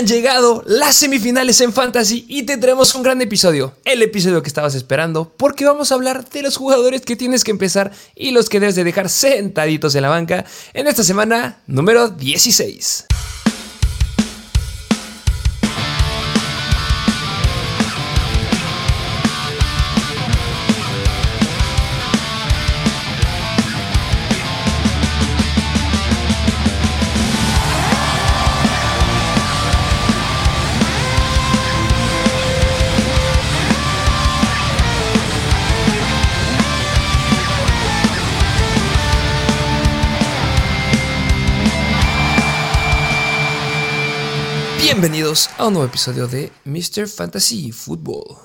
Han llegado las semifinales en Fantasy y te traemos un gran episodio, el episodio que estabas esperando, porque vamos a hablar de los jugadores que tienes que empezar y los que debes de dejar sentaditos en la banca en esta semana número 16. Bienvenidos a un nuevo episodio de Mr. Fantasy Football.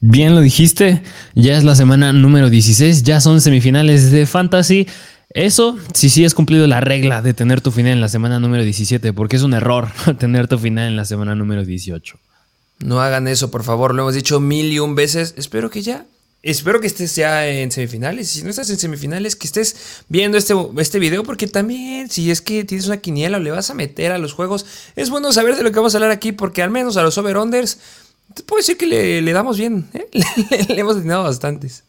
Bien lo dijiste, ya es la semana número 16, ya son semifinales de Fantasy. Eso, si sí has cumplido la regla de tener tu final en la semana número 17, porque es un error tener tu final en la semana número 18. No hagan eso, por favor, lo hemos dicho mil y un veces. Espero que ya Espero que estés ya en semifinales. Si no estás en semifinales, que estés viendo este, este video, porque también, si es que tienes una quiniela o le vas a meter a los juegos, es bueno saber de lo que vamos a hablar aquí, porque al menos a los over-unders, te puedo que le, damos bien. ¿eh? le, hemos atinado bastantes.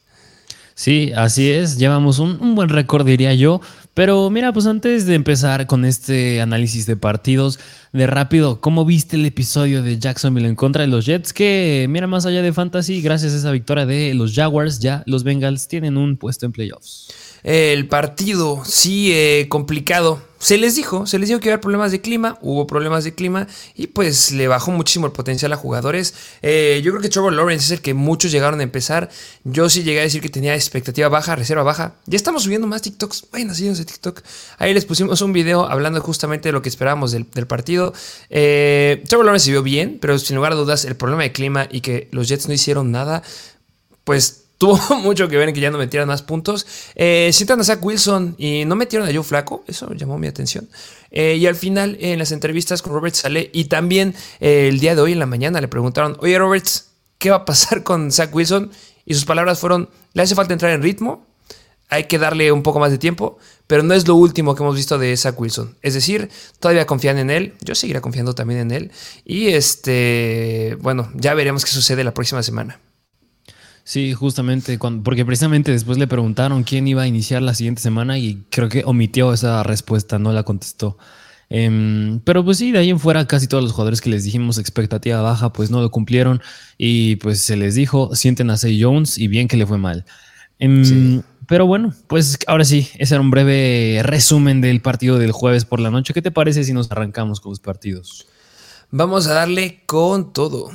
Sí, así es. Llevamos un, un buen récord, diría yo. Pero mira, pues antes de empezar con este análisis de partidos, de rápido, ¿cómo viste el episodio de Jacksonville en contra de los Jets? Que mira, más allá de fantasy, gracias a esa victoria de los Jaguars, ya los Bengals tienen un puesto en playoffs. El partido, sí, eh, complicado se les dijo, se les dijo que iba a haber problemas de clima, hubo problemas de clima y pues le bajó muchísimo el potencial a jugadores. Eh, yo creo que Trevor Lawrence es el que muchos llegaron a empezar. Yo sí llegué a decir que tenía expectativa baja, reserva baja. Ya estamos subiendo más TikToks, vayan síguenos de TikTok. Ahí les pusimos un video hablando justamente de lo que esperábamos del, partido. Eh, Trevor Lawrence se vio bien, pero sin lugar a dudas el problema de clima y que los Jets no hicieron nada, pues tuvo mucho que ver en que ya no metieran más puntos. Eh, a Zach Wilson y no metieron a Joe Flaco, eso llamó mi atención. Eh, y al final, en las entrevistas con Robert Sale y también eh, el día de hoy en la mañana le preguntaron, oye Roberts, ¿qué va a pasar con Zach Wilson? Y sus palabras fueron, le hace falta entrar en ritmo, hay que darle un poco más de tiempo, pero no es lo último que hemos visto de Zach Wilson. Es decir, todavía confían en él, yo seguiré confiando también en él. Y este, bueno, ya veremos qué sucede la próxima semana. Sí, justamente, porque precisamente después le preguntaron quién iba a iniciar la siguiente semana y creo que omitió esa respuesta, no la contestó. Em, pero pues sí, de ahí en fuera casi todos los jugadores que les dijimos expectativa baja, pues no lo cumplieron y pues se les dijo, sienten a Say Jones y bien que le fue mal. Em, pero bueno, pues ahora sí, ese era un breve resumen del partido del jueves por la noche. ¿Qué te parece si nos arrancamos con los partidos? Vamos a darle con todo.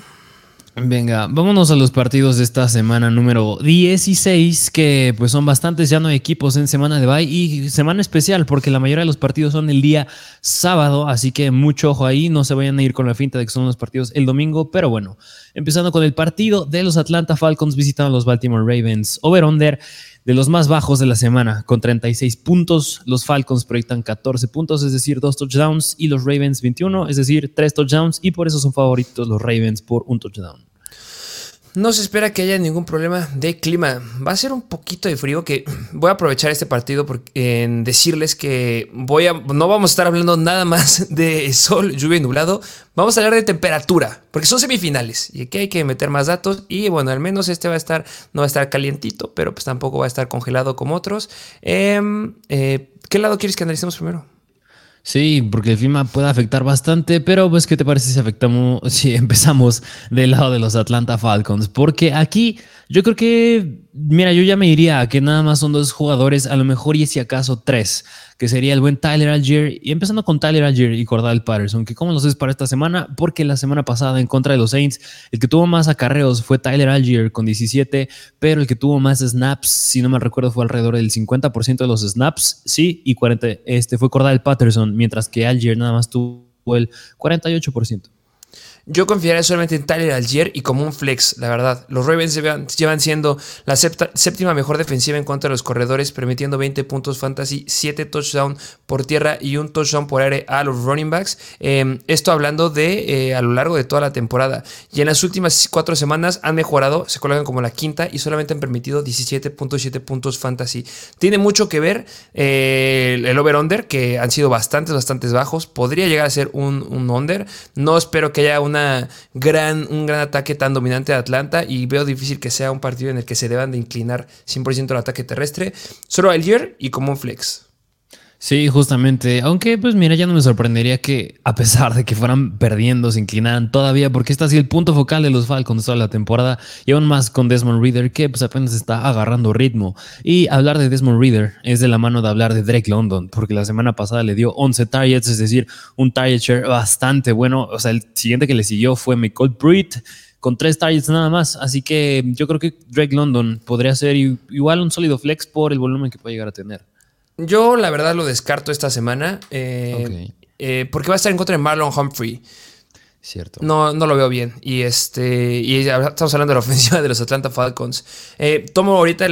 Venga, vámonos a los partidos de esta semana número 16, que pues son bastantes, ya no hay equipos en semana de bye y semana especial, porque la mayoría de los partidos son el día sábado, así que mucho ojo ahí, no se vayan a ir con la finta de que son los partidos el domingo, pero bueno, empezando con el partido de los Atlanta Falcons visitando a los Baltimore Ravens, over-under de los más bajos de la semana, con 36 puntos. Los Falcons proyectan 14 puntos, es decir, 2 touchdowns, y los Ravens 21, es decir, 3 touchdowns, y por eso son favoritos los Ravens por un touchdown. No se espera que haya ningún problema de clima. Va a ser un poquito de frío que voy a aprovechar este partido en decirles que voy a, no vamos a estar hablando nada más de sol, lluvia y nublado. Vamos a hablar de temperatura, porque son semifinales y aquí hay que meter más datos. Y bueno, al menos este va a estar, no va a estar calientito, pero pues tampoco va a estar congelado como otros. Em, eh, ¿Qué lado quieres que analicemos primero? Sí, porque el clima puede afectar bastante, pero pues ¿qué te parece si afectamos, si empezamos del lado de los Atlanta Falcons? Porque aquí yo creo que, mira, yo ya me diría a que nada más son dos jugadores, a lo mejor y si acaso tres que sería el buen Tyler Algier. Y empezando con Tyler Algier y Cordal Patterson, que cómo los es para esta semana, porque la semana pasada en contra de los Saints, el que tuvo más acarreos fue Tyler Algier con 17, pero el que tuvo más snaps, si no me recuerdo, fue alrededor del 50% de los snaps, sí, y 40, este fue Cordal Patterson, mientras que Algier nada más tuvo el 48%. Yo confiaría solamente en Tyler Algier y como un flex, la verdad. Los Ravens llevan, siendo la séptima mejor defensiva en contra de los corredores, permitiendo 20 puntos fantasy, 7 touchdowns por tierra y un touchdown por aire a los running backs. Em, esto hablando de eh, a lo largo de toda la temporada. Y en las últimas cuatro semanas han mejorado, se colocan como la quinta y solamente han permitido 17.7 puntos fantasy. Tiene mucho que ver eh, el over-under, que han sido bastantes, bastantes bajos. Podría llegar a ser un, un under. No espero que haya un gran, un gran ataque tan dominante de Atlanta y veo difícil que sea un partido en el que se deban de inclinar 100% al ataque terrestre. Solo al year y como un flex. Sí, justamente. Aunque, pues mira, ya no me sorprendería que, a pesar de que fueran perdiendo, se inclinaran todavía, porque ha sido el punto focal de los Falcons toda la temporada, y aún más con Desmond Reader, que pues apenas está agarrando ritmo. Y hablar de Desmond Reader es de la mano de hablar de Drake London, porque la semana pasada le dio 11 targets, es decir, un target share bastante bueno. O sea, el siguiente que le siguió fue Michael Britt con tres targets nada más. Así que yo creo que Drake London podría ser igual un sólido flex por el volumen que puede llegar a tener. Yo la verdad lo descarto esta semana eh, eh, porque va a estar en contra de Marlon Humphrey. No, no lo veo bien. Y este. Y estamos hablando de la ofensiva de los Atlanta Falcons. Eh, tomo ahorita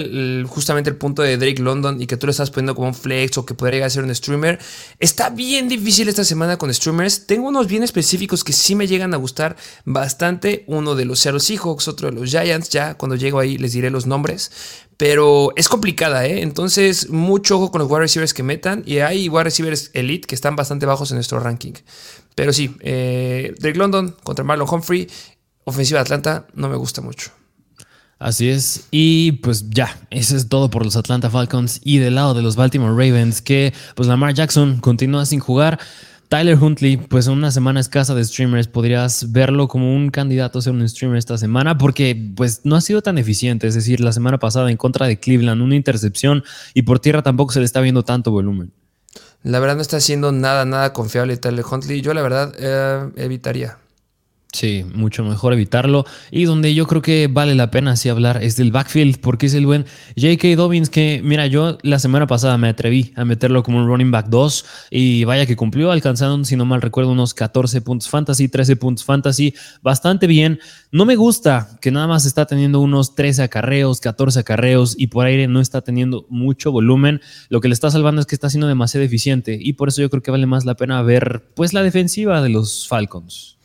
justamente el punto de Drake London y que tú lo estás poniendo como un flex o que podría llegar ser un streamer. Está bien difícil esta semana con streamers. Tengo unos bien específicos que sí me llegan a gustar bastante. Uno de los Seattle Seahawks, otro de los Giants. Ya cuando llego ahí les diré los nombres. Pero es complicada, ¿eh? Entonces, mucho ojo con los wide receivers que metan. Y hay wide receivers elite que están bastante bajos en nuestro ranking. Pero sí, eh, Drake London contra Marlon Humphrey, ofensiva de Atlanta, no me gusta mucho. Así es. Y pues ya, eso es todo por los Atlanta Falcons. Y del lado de los Baltimore Ravens, que pues Lamar Jackson continúa sin jugar. Tyler Huntley, pues en una semana escasa de streamers, podrías verlo como un candidato a ser un streamer esta semana, porque pues no ha sido tan eficiente. Es decir, la semana pasada en contra de Cleveland, una intercepción y por tierra tampoco se le está viendo tanto volumen. La verdad no está siendo nada, nada confiable Tyler Huntley. Yo la verdad eh, evitaría. Sí, mucho mejor evitarlo. Y donde yo creo que vale la pena así hablar es del backfield, porque es el buen J.K. Dobbins, que mira, yo la semana pasada me atreví a meterlo como un running back 2 y vaya que cumplió, alcanzando, si no mal recuerdo, unos 14 puntos fantasy, 13 puntos fantasy, bastante bien. No me gusta que nada más está teniendo unos 13 acarreos, 14 acarreos y por aire no está teniendo mucho volumen. Lo que le está salvando es que está siendo demasiado eficiente y por eso yo creo que vale más la pena ver pues la defensiva de los Falcons.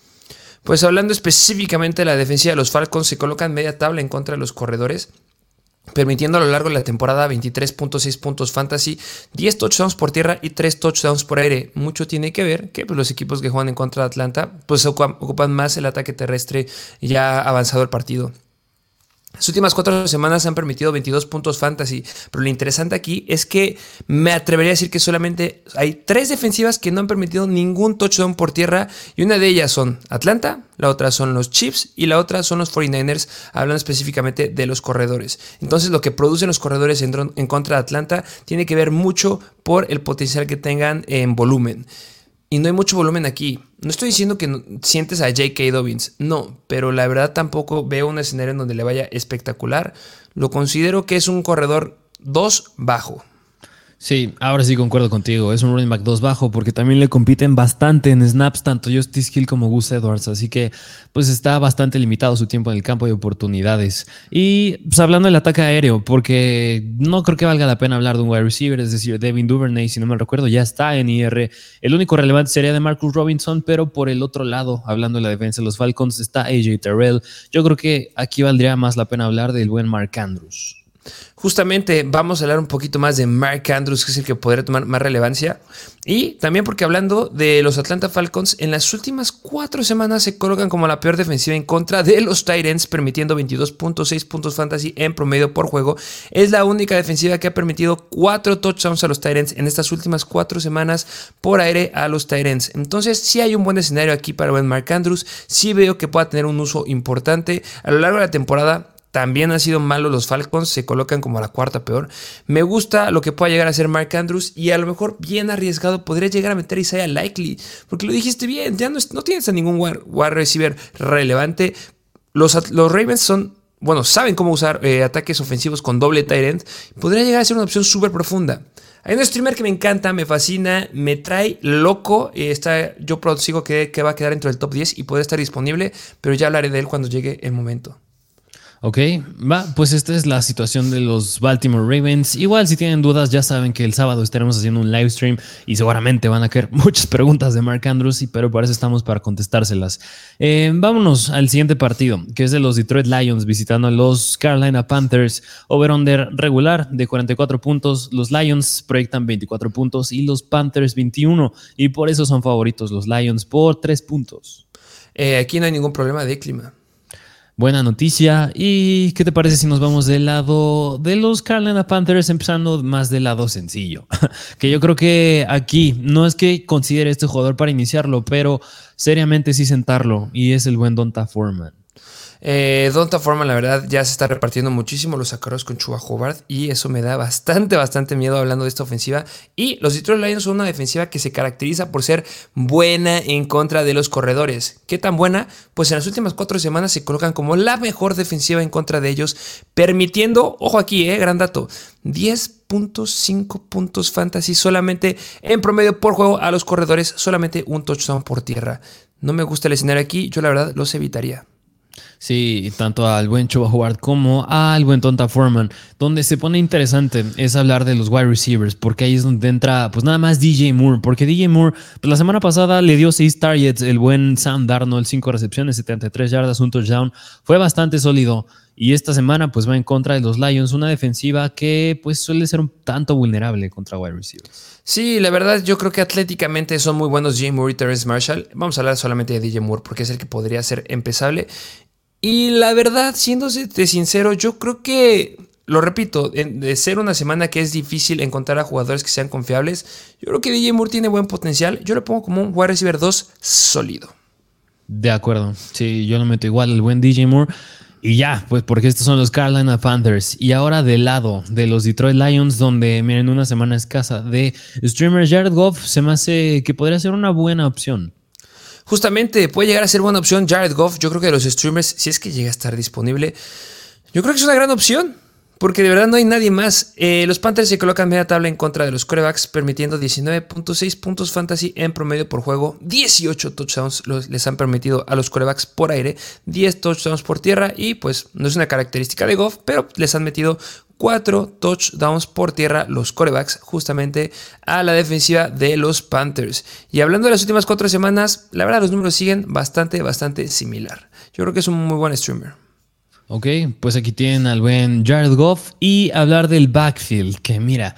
Pues hablando específicamente de la defensiva de los Falcons, se colocan media tabla en contra de los corredores permitiendo a lo largo de la temporada 23.6 puntos fantasy, 10 touchdowns por tierra y 3 touchdowns por aire. Mucho tiene que ver que pues, los equipos que juegan en contra de Atlanta pues ocupan más el ataque terrestre ya avanzado el partido. Las últimas cuatro semanas han permitido 22 puntos fantasy, pero lo interesante aquí es que me atrevería a decir que solamente hay tres defensivas que no han permitido ningún touchdown por tierra y una de ellas son Atlanta, la otra son los Chiefs y la otra son los 49ers, hablando específicamente de los corredores. Entonces lo que producen los corredores en, en contra de Atlanta tiene que ver mucho por el potencial que tengan en volumen. Y no hay mucho volumen aquí. No estoy diciendo que sientes a J.K. Dobbins, no, pero la verdad tampoco veo un escenario en donde le vaya espectacular. Lo considero que es un corredor 2 bajo. Sí, ahora sí concuerdo contigo. Es un running back 2 bajo porque también le compiten bastante en snaps tanto Justice Hill como Gus Edwards. Así que pues está bastante limitado su tiempo en el campo de oportunidades. Y pues hablando del ataque aéreo, porque no creo que valga la pena hablar de un wide receiver, es decir, Devin Duvernay, si no me recuerdo, ya está en IR. El único relevante sería de Marcus Robinson, pero por el otro lado, hablando de la defensa de los Falcons, está AJ Terrell. Yo creo que aquí valdría más la pena hablar del buen Mark Andrews. Justamente vamos a hablar un poquito más de Mark Andrews, que es el que podría tomar más relevancia. Y también porque hablando de los Atlanta Falcons, en las últimas cuatro semanas se colocan como la peor defensiva en contra de los Titans, permitiendo 22.6 puntos fantasy en promedio por juego. Es la única defensiva que ha permitido cuatro touchdowns a los Titans en estas últimas cuatro semanas por aire a los Titans. Entonces, sí hay un buen escenario aquí para Ben Mark Andrews. Sí veo que pueda tener un uso importante a lo largo de la temporada también han sido malos los Falcons, se colocan como la cuarta peor. Me gusta lo que pueda llegar a ser Mark Andrews y a lo mejor bien arriesgado podría llegar a meter a Isaiah Likely, porque lo dijiste bien, ya no, no tienes a ningún wide receiver relevante. Los, los Ravens son bueno, saben cómo usar eh, ataques ofensivos con doble tight end, podría llegar a ser una opción súper profunda. Hay un streamer que me encanta, me fascina, me trae loco. Está, yo prosigo que, que va a quedar dentro del top 10 y puede estar disponible, pero ya hablaré de él cuando llegue el momento. Ok, va, pues esta es la situación de los Baltimore Ravens. Igual si tienen dudas ya saben que el sábado estaremos haciendo un live stream y seguramente van a caer muchas preguntas de Mark Andrews, pero para eso estamos para contestárselas. Eh, vámonos al siguiente partido, que es de los Detroit Lions visitando a los Carolina Panthers. Over-under regular de 44 puntos. Los Lions proyectan 24 puntos y los Panthers 21 y por eso son favoritos los Lions por 3 puntos. Eh, aquí no hay ningún problema de clima. Buena noticia. ¿Y qué te parece si nos vamos del lado de los Carolina Panthers, empezando más del lado sencillo? que yo creo que aquí no es que considere este jugador para iniciarlo, pero seriamente sí sentarlo, y es el buen Donta Foreman. Eh, Donta Foreman, la verdad, ya se está repartiendo muchísimo los sacaros con Chuba y eso me da bastante, bastante miedo hablando de esta ofensiva. Y los Detroit Lions son una defensiva que se caracteriza por ser buena en contra de los corredores. ¿Qué tan buena? Pues en las últimas cuatro semanas se colocan como la mejor defensiva en contra de ellos, permitiendo, ojo aquí, eh, gran dato, 10.5 puntos fantasy solamente en promedio por juego a los corredores, solamente un touchdown por tierra. No me gusta el escenario aquí, yo la verdad los evitaría. Sí, tanto al buen Chuba Howard como al buen Tonta Foreman. Donde se pone interesante es hablar de los wide receivers, porque ahí es donde entra, pues nada más DJ Moore. Porque DJ Moore, pues la semana pasada le dio 6 targets, el buen Sam Darnold, 5 recepciones, 73 yardas, un touchdown. Fue bastante sólido. Y esta semana, pues va en contra de los Lions, una defensiva que, pues suele ser un tanto vulnerable contra wide receivers. Sí, la verdad, yo creo que atléticamente son muy buenos DJ Moore y Terrence Marshall. Vamos a hablar solamente de DJ Moore porque es el que podría ser empezable. Y la verdad, siéndose sincero, yo creo que, lo repito, de ser una semana que es difícil encontrar a jugadores que sean confiables, yo creo que DJ Moore tiene buen potencial. Yo lo pongo como un wide receiver 2 sólido. De acuerdo, sí, yo lo meto igual, el buen DJ Moore. Y ya, pues porque estos son los Carolina Panthers. Y ahora del lado de los Detroit Lions, donde miren una semana escasa de streamer Jared Goff, se me hace que podría ser una buena opción. Justamente puede llegar a ser buena opción Jared Goff. Yo creo que de los streamers, si es que llega a estar disponible, yo creo que es una gran opción. Porque de verdad no hay nadie más. Eh, los Panthers se colocan media tabla en contra de los corebacks, permitiendo 19.6 puntos fantasy en promedio por juego. 18 touchdowns les han permitido a los corebacks por aire, 10 touchdowns por tierra. Y pues no es una característica de Goff, pero les han metido 4 touchdowns por tierra los corebacks justamente a la defensiva de los Panthers. Y hablando de las últimas 4 semanas, la verdad los números siguen bastante, bastante similar. Yo creo que es un muy buen streamer. Ok, pues aquí tienen al buen Jared Goff y hablar del backfield, que mira,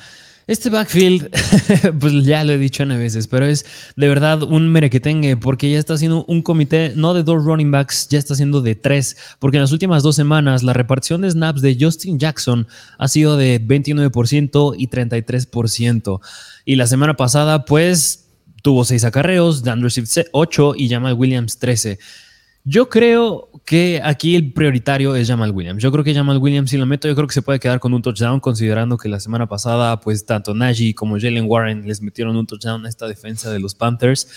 este backfield, pues ya lo he dicho a veces, pero es de verdad un merequetengue porque ya está haciendo un comité no de dos running backs, ya está haciendo de tres, porque en las últimas dos semanas la repartición de snaps de Justin Jackson ha sido de 29% y 33%. Y la semana pasada, pues tuvo seis acarreos, Dan Swift 8 y Jamal Williams 13. Yo creo que aquí el prioritario es Jamal Williams. Yo creo que Jamal Williams, si lo meto, yo creo que se puede quedar con un touchdown, considerando que la semana pasada, pues tanto Najee como Jalen Warren les metieron un touchdown a esta defensa de los Panthers.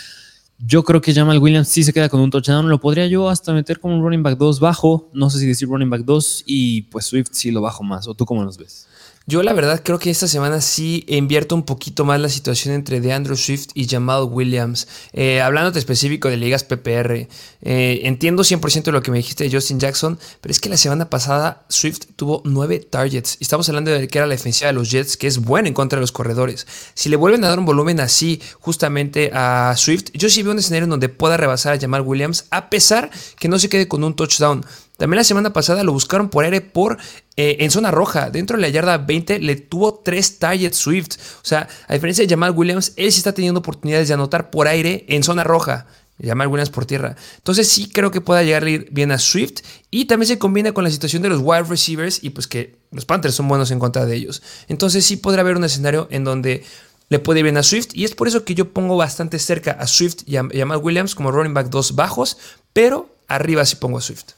Yo creo que Jamal Williams sí se queda con un touchdown. Lo podría yo hasta meter como un running back 2 bajo. No sé si decir running back 2 y pues Swift sí lo bajo más. ¿O tú cómo nos ves? Yo la verdad creo que esta semana sí invierto un poquito más la situación entre DeAndre Swift y Jamal Williams. Eh, hablándote específico de ligas PPR, eh, entiendo 100% de lo que me dijiste de Justin Jackson, pero es que la semana pasada Swift tuvo 9 targets. Estamos hablando de que era la defensiva de los Jets, que es buena en contra de los corredores. Si le vuelven a dar un volumen así justamente a Swift, yo sí veo un escenario en donde pueda rebasar a Jamal Williams, a pesar que no se quede con un touchdown. También la semana pasada lo buscaron por aire por eh, en zona roja. Dentro de la yarda 20 le tuvo 3 targets Swift. O sea, a diferencia de Jamal Williams, él sí está teniendo oportunidades de anotar por aire en zona roja. Jamal Williams por tierra. Entonces sí creo que pueda llegar bien a Swift. Y también se combina con la situación de los wide receivers y pues que los Panthers son buenos en contra de ellos. Entonces sí podrá haber un escenario en donde le puede ir bien a Swift. Y es por eso que yo pongo bastante cerca a Swift y a Jamal Williams como running back 2 bajos. Pero arriba sí pongo a Swift.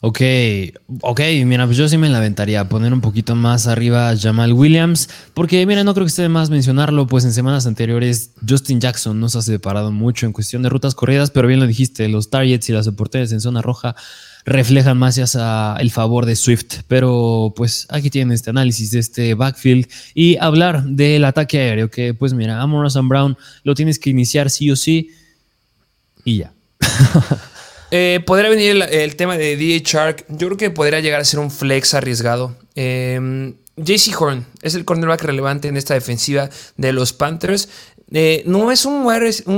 Ok, ok, mira, pues yo sí me lamentaría poner un poquito más arriba a Jamal Williams, porque mira, no creo que esté de más mencionarlo, pues en semanas anteriores Justin Jackson nos ha separado mucho en cuestión de rutas corridas, pero bien lo dijiste, los targets y las oportunidades en zona roja reflejan más hacia el favor de Swift, pero pues aquí tienen este análisis de este backfield y hablar del ataque aéreo, que pues mira, Amon Brown lo tienes que iniciar sí o sí y ya. Eh, podría venir el, tema de DJ Shark. Yo creo que podría llegar a ser un flex arriesgado. Eh, JC Horn es el cornerback relevante en esta defensiva de los Panthers. Eh, no es un,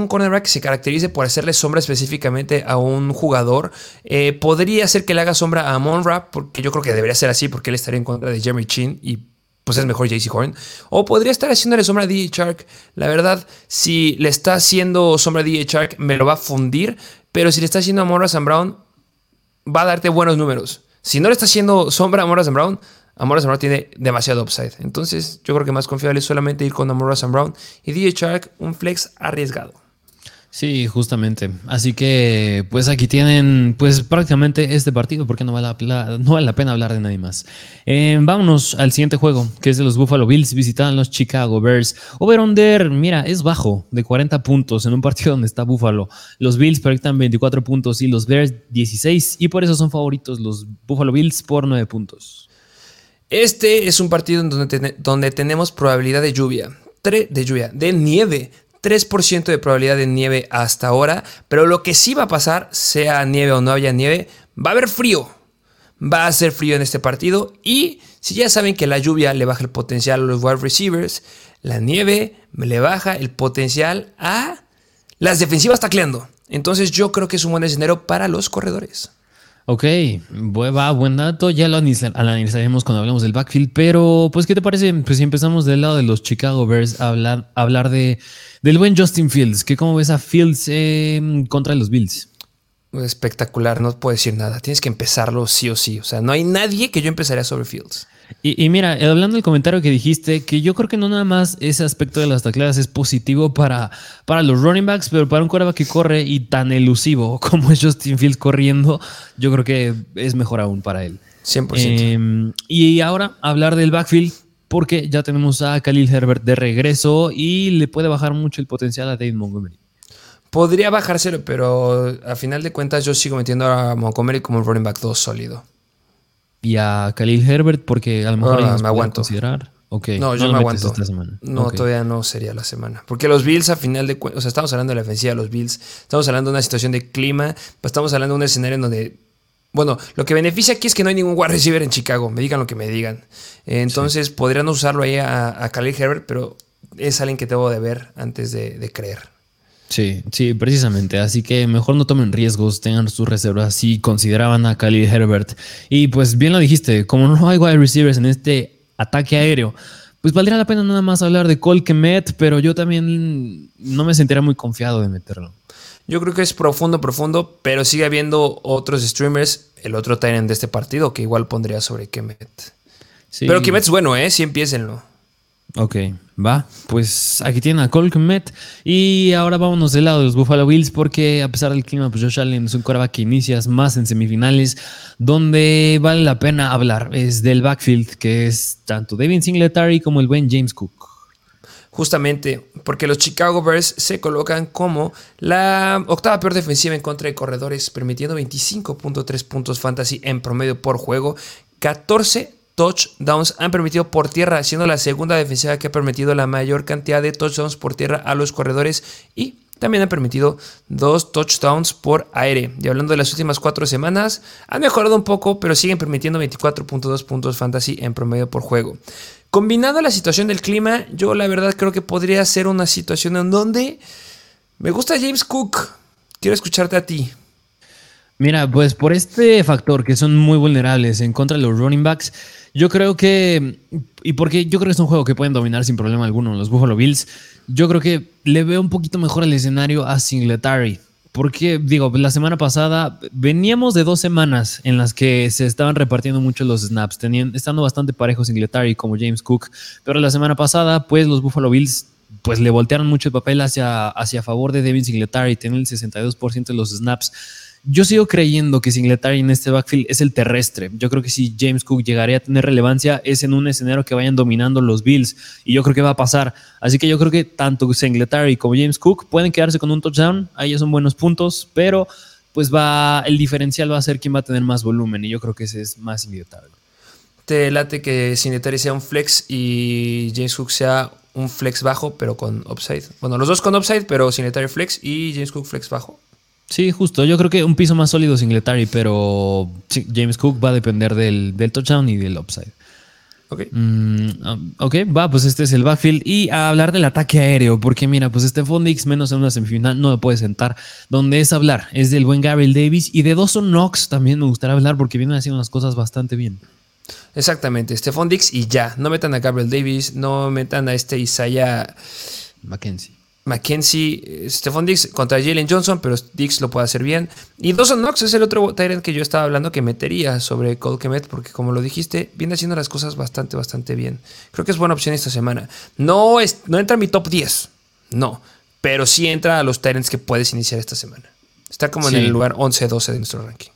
cornerback que se caracterice por hacerle sombra específicamente a un jugador. Eh, podría ser que le haga sombra a Monra, porque yo creo que debería ser así, porque él estaría en contra de Jeremy Chin y pues es mejor JC Horn. O podría estar haciéndole sombra a DJ Shark. La verdad, si le está haciendo sombra a DJ Shark, me lo va a fundir. Pero si le está haciendo a Morrison Brown, va a darte buenos números. Si no le está haciendo sombra a Morrison Brown, Amora Brown tiene demasiado upside. Entonces, yo creo que más confiable es solamente ir con Amora Brown y DJ Shark, un flex arriesgado. Sí, justamente. Así que, pues aquí tienen, pues prácticamente este partido, porque no vale la, pena hablar de nadie más. Eh, vámonos al siguiente juego, que es de los Buffalo Bills, visitan los Chicago Bears. Over-under, mira, es bajo, de 40 puntos en un partido donde está Buffalo. Los Bills proyectan 24 puntos y los Bears 16, y por eso son favoritos los Buffalo Bills por 9 puntos. Este es un partido donde, donde tenemos probabilidad de lluvia, de lluvia, de nieve. 3% de probabilidad de nieve hasta ahora, pero lo que sí va a pasar, sea nieve o no haya nieve, va a haber frío. Va a ser frío en este partido y si ya saben que la lluvia le baja el potencial a los wide receivers, la nieve le baja el potencial a las defensivas tacleando. Entonces yo creo que es un buen escenario para los corredores. Ok, va, buen dato, ya lo analizaremos cuando hablemos del backfield, pero pues ¿qué te parece? Pues si empezamos del lado de los Chicago Bears a hablar, hablar de, del buen Justin Fields, que cómo ves a Fields contra los Bills. Espectacular, no puedo decir nada, tienes que empezarlo sí o sí, o sea, no hay nadie que yo empezaría sobre Fields. Y, mira, hablando del comentario que dijiste, que yo creo que no nada más ese aspecto de las tacleadas es positivo para, para los running backs, pero para un quarterback que corre y tan elusivo como es Justin Fields corriendo, yo creo que es mejor aún para él. 100%. Em, y ahora hablar del backfield, porque ya tenemos a Khalil Herbert de regreso y le puede bajar mucho el potencial a David Montgomery. Podría bajárselo, pero a final de cuentas yo sigo metiendo a Montgomery como un running back 2 sólido y a Khalil Herbert porque a lo mejor no, me aguanto. considerar. No, yo me aguanto. No, todavía no sería la semana. Porque los Bills, a final de cuentas, o sea, estamos hablando de la ofensiva de los Bills, estamos hablando de una situación de clima, pues estamos hablando de un escenario en donde, bueno, lo que beneficia aquí es que no hay ningún wide receiver en Chicago, me digan lo que me digan. Entonces podrían usarlo ahí a, Khalil Herbert, pero es alguien que debo de ver antes de creer. Sí, sí, precisamente. Así que mejor no tomen riesgos, tengan sus reservas si consideraban a Khalil Herbert. Y pues bien lo dijiste, como no hay wide receivers en este ataque aéreo, pues valdría la pena nada más hablar de Cole Kemet, pero yo también no me sentiría muy confiado de meterlo. Yo creo que es profundo, profundo, pero sigue habiendo otros streamers, el otro Tyrant de este partido, que igual pondría sobre Kemet. Pero Kemet es bueno, ¿eh? Sí, empiecenlo. Ok, va. Pues aquí tienen a Colquimet. Y ahora vámonos del lado de los Buffalo Bills, porque a pesar del clima, pues Josh Allen es un coreback que inicias más en semifinales, donde vale la pena hablar. Es del backfield, que es tanto Devin Singletary como el buen James Cook. Justamente porque los Chicago Bears se colocan como la octava peor defensiva en contra de corredores, permitiendo 25.3 puntos fantasy en promedio por juego, 14 touchdowns han permitido por tierra, siendo la segunda defensiva que ha permitido la mayor cantidad de touchdowns por tierra a los corredores y también han permitido dos touchdowns por aire. Y hablando de las últimas cuatro semanas, han mejorado un poco, pero siguen permitiendo 24.2 puntos fantasy en promedio por juego. Combinado a la situación del clima, yo la verdad creo que podría ser una situación en donde me gusta James Cook. Quiero escucharte a ti. Mira, pues por este factor que son muy vulnerables en contra de los running backs, yo creo que, y porque yo creo que es un juego que pueden dominar sin problema alguno los Buffalo Bills, yo creo que le veo un poquito mejor el escenario a Singletary. Porque, digo, la semana pasada veníamos de dos semanas en las que se estaban repartiendo mucho los snaps, teniendo, estando bastante parejos Singletary como James Cook. Pero la semana pasada, pues los Buffalo Bills pues le voltearon mucho el papel hacia, hacia favor de Devin Singletary, tiene el 62% de los snaps. Yo sigo creyendo que Singletary en este backfield es el terrestre. Yo creo que si James Cook llegaría a tener relevancia es en un escenario que vayan dominando los Bills y yo creo que va a pasar. Así que yo creo que tanto Singletary como James Cook pueden quedarse con un touchdown. Ahí son buenos puntos, pero pues va el diferencial va a ser quién va a tener más volumen y yo creo que ese es más inevitable. Te late que Singletary sea un flex y James Cook sea un flex bajo, pero con upside. Bueno, los dos con upside, pero Singletary flex y James Cook flex bajo. Sí, justo. Yo creo que un piso más sólido Singletary, pero James Cook va a depender del, touchdown y del upside. Ok. Mm, um, ok, va, pues este es el backfield. Y a hablar del ataque aéreo, porque mira, pues este Fondix menos en una semifinal no me puede sentar. Donde es hablar, es del buen Gabriel Davis y de Dawson Knox también me gustaría hablar porque vienen haciendo unas cosas bastante bien. Exactamente, Stephon Dix y ya. No metan a Gabriel Davis, no metan a este Isaiah McKenzie. Mackenzie, Stephon Dix contra Jalen Johnson, pero Dix lo puede hacer bien. Y Dawson Knox es el otro Tyrant que yo estaba hablando que metería sobre Cole Kemet, porque como lo dijiste, viene haciendo las cosas bastante, bastante bien. Creo que es buena opción esta semana. No, es, no entra en mi top 10, no, pero sí entra a los Tyrants que puedes iniciar esta semana. Está como en el lugar 11-12 de nuestro ranking.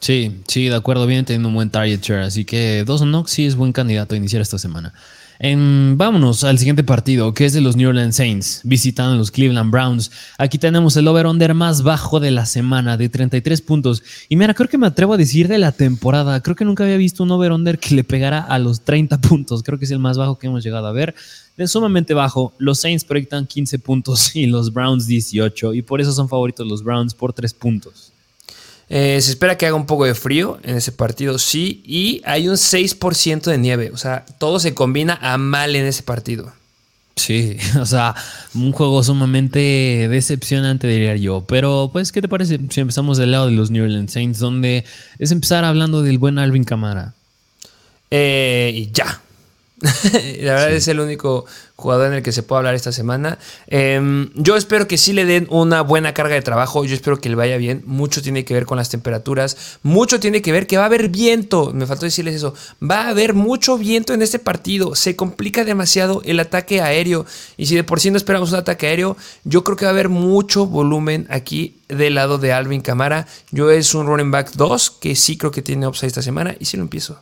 Sí, sí, de acuerdo, viene teniendo un buen target share, así que Dawson Knox sí es buen candidato a iniciar esta semana vámonos al siguiente partido, que es de los New Orleans Saints, visitando los Cleveland Browns. Aquí tenemos el over-under más bajo de la semana, de 33 puntos. Y mira, creo que me atrevo a decir de la temporada. Creo que nunca había visto un over-under que le pegara a los 30 puntos. Creo que es el más bajo que hemos llegado a ver. Es sumamente bajo. Los Saints proyectan 15 puntos y los Browns 18. Y por eso son favoritos los Browns por 3 puntos. Eh, se espera que haga un poco de frío en ese partido, sí. Y hay un 6% de nieve. O sea, todo se combina a mal en ese partido. Sí, o sea, un juego sumamente decepcionante, diría yo. Pero, pues, ¿qué te parece si empezamos del lado de los New Orleans Saints, donde es empezar hablando del buen Alvin Camara? Eh, y ya. la verdad es el único jugador en el que se puede hablar esta semana. Em, yo espero que sí le den una buena carga de trabajo. Yo espero que le vaya bien. Mucho tiene que ver con las temperaturas. Mucho tiene que ver que va a haber viento. Me faltó decirles eso. Va a haber mucho viento en este partido. Se complica demasiado el ataque aéreo. Y si de por sí no esperamos un ataque aéreo, yo creo que va a haber mucho volumen aquí del lado de Alvin Camara. Yo es un running back 2 que sí creo que tiene upside esta semana y sí lo empiezo.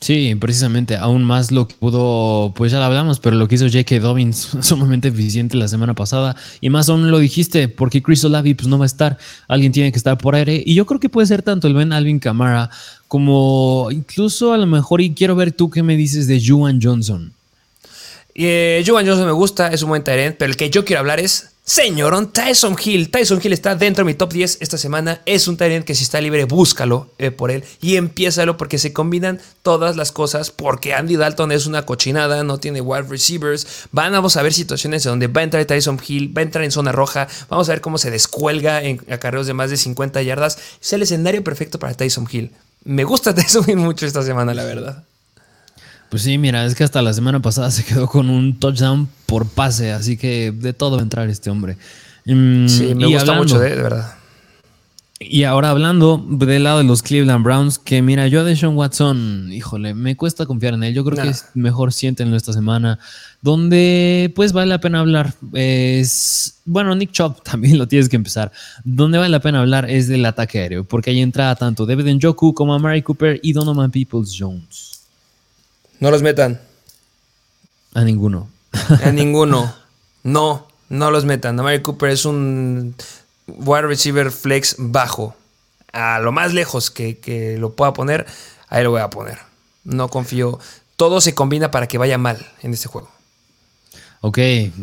Sí, precisamente, aún más lo que pudo, pues ya lo hablamos, pero lo que hizo J.K. Dobbins sumamente eficiente la semana pasada, y más aún lo dijiste, porque Chris Olavi pues no va a estar, alguien tiene que estar por aire, y yo creo que puede ser tanto el Ben Alvin Camara, como incluso a lo mejor, y quiero ver tú qué me dices de Juan Johnson. Eh, Juan Johnson me gusta, es un buen talent, pero el que yo quiero hablar es Señorón Tyson Hill. Tyson Hill está dentro de mi top 10 esta semana. Es un talent que si está libre, búscalo eh, por él y empiézalo porque se combinan todas las cosas. Porque Andy Dalton es una cochinada, no tiene wide receivers. Vamos a ver situaciones donde va a entrar Tyson Hill, va a entrar en zona roja. Vamos a ver cómo se descuelga en acarreos de más de 50 yardas. Es el escenario perfecto para Tyson Hill. Me gusta Tyson Hill mucho esta semana, la verdad. Pues sí, mira, es que hasta la semana pasada se quedó con un touchdown por pase, así que de todo va a entrar este hombre. Mm, sí, me gusta mucho, de, verdad. Y ahora hablando del lado de los Cleveland Browns, que mira, yo de Sean Watson, híjole, me cuesta confiar en él. Yo creo que es mejor siéntenlo esta semana. Donde pues vale la pena hablar es, bueno, Nick Chop también lo tienes que empezar. Donde vale la pena hablar es del ataque aéreo, porque ahí entra tanto David Njoku como a Mary Cooper y Donovan Peoples Jones. No los metan. A ninguno. A ninguno. No, no los metan. Amari Cooper es un wide receiver flex bajo. A lo más lejos que, lo pueda poner, ahí lo voy a poner. No confío. Todo se combina para que vaya mal en este juego. Ok,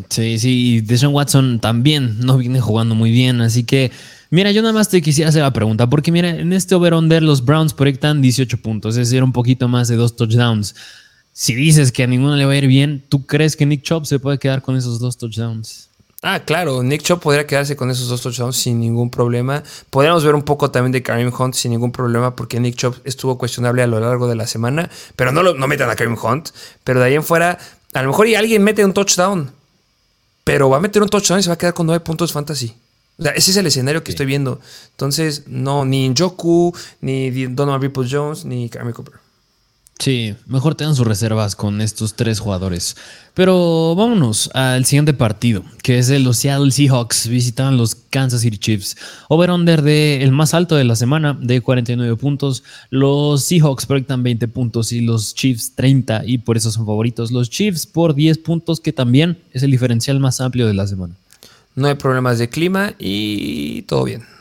sí, sí. Y Deshaun Watson también no viene jugando muy bien. Así que, mira, yo nada más te quisiera hacer la pregunta. Porque, mira, en este over-under los Browns proyectan 18 puntos, es decir, un poquito más de dos touchdowns si dices que a ninguno le va a ir bien, ¿tú crees que Nick Chop se puede quedar con esos dos touchdowns? Ah, claro, Nick Chop podría quedarse con esos dos touchdowns sin ningún problema. Podríamos ver un poco también de Kareem Hunt sin ningún problema, porque Nick Chop estuvo cuestionable a lo largo de la semana, pero no, lo, no metan a Kareem Hunt. Pero de ahí en fuera, a lo mejor alguien mete un touchdown, pero va a meter un touchdown y se va a quedar con nueve puntos fantasy. O sea, ese es el escenario que estoy viendo. Entonces, no, ni Joku, ni Donovan People Jones, ni Kareem Cooper. Sí, mejor tengan sus reservas con estos tres jugadores. Pero vámonos al siguiente partido, que es el los Seattle Seahawks visitan los Kansas City Chiefs. Over-under de el más alto de la semana de 49 puntos. Los Seahawks proyectan 20 puntos y los Chiefs 30 y por eso son favoritos. Los Chiefs por 10 puntos, que también es el diferencial más amplio de la semana. No hay problemas de clima y todo bien.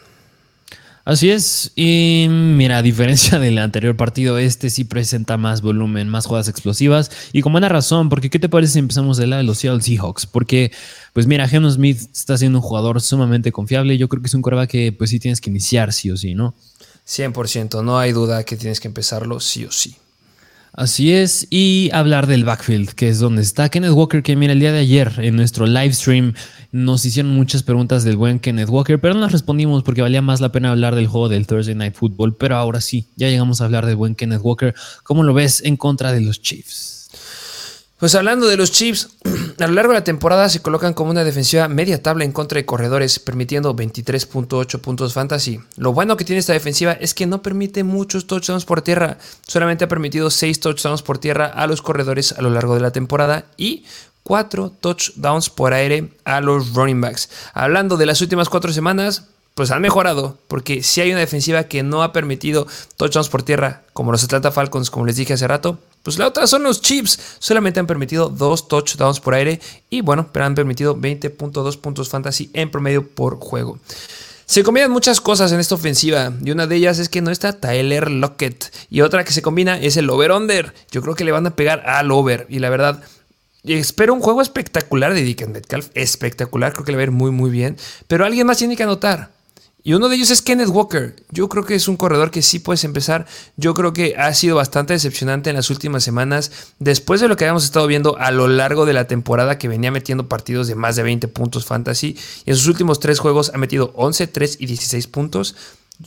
Así es, y mira, a diferencia del anterior partido, este sí presenta más volumen, más jugadas explosivas y con buena razón, porque ¿qué te parece si empezamos de la de los Seattle Seahawks? Porque, pues mira, Geno Smith está siendo un jugador sumamente confiable, yo creo que es un coreback que pues sí tienes que iniciar sí o sí, ¿no? 100%, no hay duda que tienes que empezarlo sí o sí. Así es, y hablar del backfield, que es donde está Kenneth Walker, que mira, el día de ayer en nuestro live stream nos hicieron muchas preguntas del buen Kenneth Walker, pero no las respondimos porque valía más la pena hablar del juego del Thursday Night Football, pero ahora sí, ya llegamos a hablar del buen Kenneth Walker. ¿Cómo lo ves en contra de los Chiefs? Pues hablando de los Chiefs, a lo largo de la temporada se colocan como una defensiva media tabla en contra de corredores, permitiendo 23.8 puntos fantasy. Lo bueno que tiene esta defensiva es que no permite muchos touchdowns por tierra, solamente ha permitido 6 touchdowns por tierra a los corredores a lo largo de la temporada y 4 touchdowns por aire a los running backs. Hablando de las últimas 4 semanas, pues han mejorado, porque si hay una defensiva que no ha permitido touchdowns por tierra, como los Atlanta Falcons, como les dije hace rato, pues la otra son los Chiefs. Solamente han permitido 2 touchdowns por aire y bueno, pero han permitido 20.2 puntos fantasy en promedio por juego. Se combinan muchas cosas en esta ofensiva y una de ellas es que no está Tyler Lockett y otra que se combina es el over-under. Yo creo que le van a pegar al over y la verdad espero un juego espectacular de Dickens Metcalf, espectacular, creo que le va a ir muy muy bien, pero alguien más tiene que anotar. Y uno de ellos es Kenneth Walker. Yo creo que es un corredor que sí puedes empezar. Yo creo que ha sido bastante decepcionante en las últimas semanas. Después de lo que habíamos estado viendo a lo largo de la temporada, que venía metiendo partidos de más de 20 puntos fantasy. Y en sus últimos tres juegos ha metido 11, 3 y 16 puntos.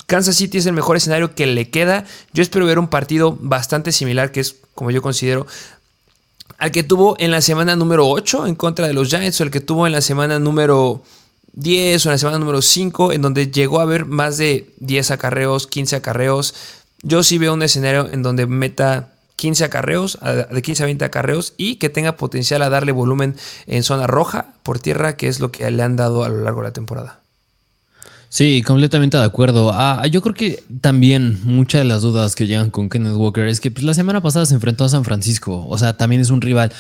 Kansas City es el mejor escenario que le queda. Yo espero ver un partido bastante similar, que es como yo considero al que tuvo en la semana número 8 en contra de los Giants o el que tuvo en la semana número 10 o en la semana número 5 en donde llegó a haber más de 10 acarreos, 15 acarreos. Yo sí veo un escenario en donde meta 15 acarreos, de 15 a 20 acarreos y que tenga potencial a darle volumen en zona roja por tierra, que es lo que le han dado a lo largo de la temporada. Sí, completamente de acuerdo. Ah, yo creo que también muchas de las dudas que llegan con Kenneth Walker es que pues, la semana pasada se enfrentó a San Francisco. O sea, también es un rival,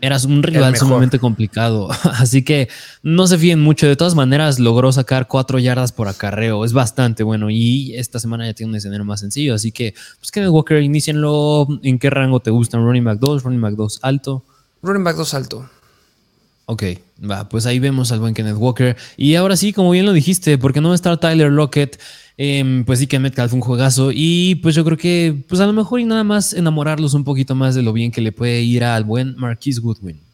era un rival sumamente complicado. Así que no se fíen mucho. De todas maneras, logró sacar cuatro yardas por acarreo. Es bastante bueno. Y esta semana ya tiene un escenario más sencillo. Así que, pues Kenneth Walker, inicienlo. ¿En qué rango te gustan? Running back 2, running back 2 alto. Running back 2 alto. Ok, va, pues ahí vemos al buen Kenneth Walker. Y ahora sí, como bien lo dijiste, porque no va a estar Tyler Lockett, em, pues sí que Metcalf un juegazo. Y pues yo creo que, pues a lo mejor y nada más enamorarlos un poquito más de lo bien que le puede ir al buen Marquise Goodwin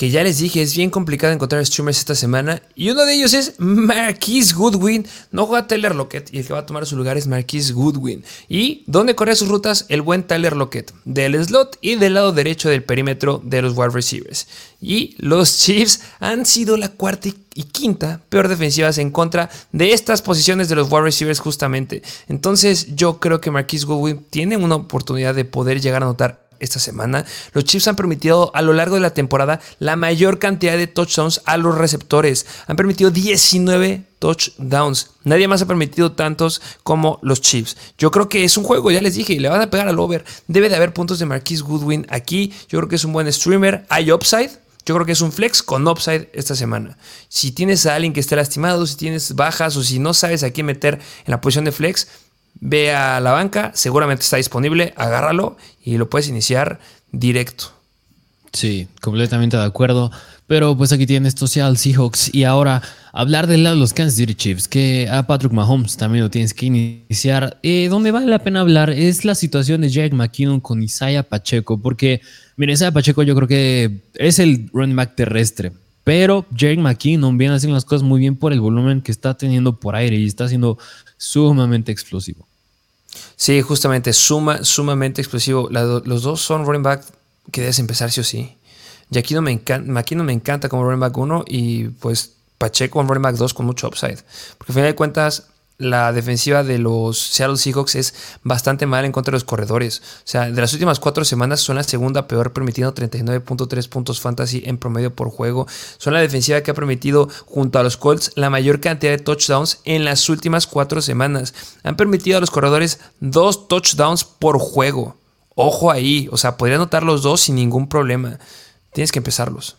que ya les dije, es bien complicado encontrar streamers esta semana. Y uno de ellos es Marquise Goodwin. No juega Tyler Lockett y el que va a tomar su lugar es Marquise Goodwin. ¿Y dónde corre sus rutas? El buen Tyler Lockett, del slot y del lado derecho del perímetro de los wide receivers. Y los Chiefs han sido la cuarta y quinta peor defensivas en contra de estas posiciones de los wide receivers justamente. Entonces yo creo que Marquise Goodwin tiene una oportunidad de poder llegar a anotar esta semana, los Chiefs han permitido a lo largo de la temporada la mayor cantidad de touchdowns a los receptores. Han permitido 19 touchdowns. Nadie más ha permitido tantos como los Chiefs. Yo creo que es un juego, ya les dije, le van a pegar al over. Debe de haber puntos de Marquise Goodwin aquí. Yo creo que es un buen streamer. Hay upside. Yo creo que es un flex con upside esta semana. Si tienes a alguien que esté lastimado, si tienes bajas o si no sabes a quién meter en la posición de flex, ve a la banca, seguramente está disponible, agárralo y lo puedes iniciar directo. Sí, completamente de acuerdo. Pero pues aquí tienes estos Seahawks y ahora hablar de los Kansas City Chiefs, que a Patrick Mahomes también lo tienes que iniciar. Eh, donde vale la pena hablar es la situación de Jake McKinnon con Isaiah Pacheco, porque, mire, Isaiah Pacheco yo creo que es el running back terrestre, pero Jake McKinnon viene haciendo las cosas muy bien por el volumen que está teniendo por aire y está siendo sumamente explosivo. Sí, justamente, suma, sumamente explosivo. los dos son running back que debes empezar sí o sí. no me, encanta, no me encanta como running back 1 y pues Pacheco en running back 2 con mucho upside. Porque al final de cuentas, la defensiva de los Seattle Seahawks es bastante mal en contra de los corredores. O sea, de las últimas cuatro semanas son la segunda peor, permitiendo 39.3 puntos fantasy en promedio por juego. Son la defensiva que ha permitido, junto a los Colts, la mayor cantidad de touchdowns en las últimas cuatro semanas. Han permitido a los corredores dos touchdowns por juego. Ojo ahí, o sea, podría anotar los dos sin ningún problema. Tienes que empezarlos.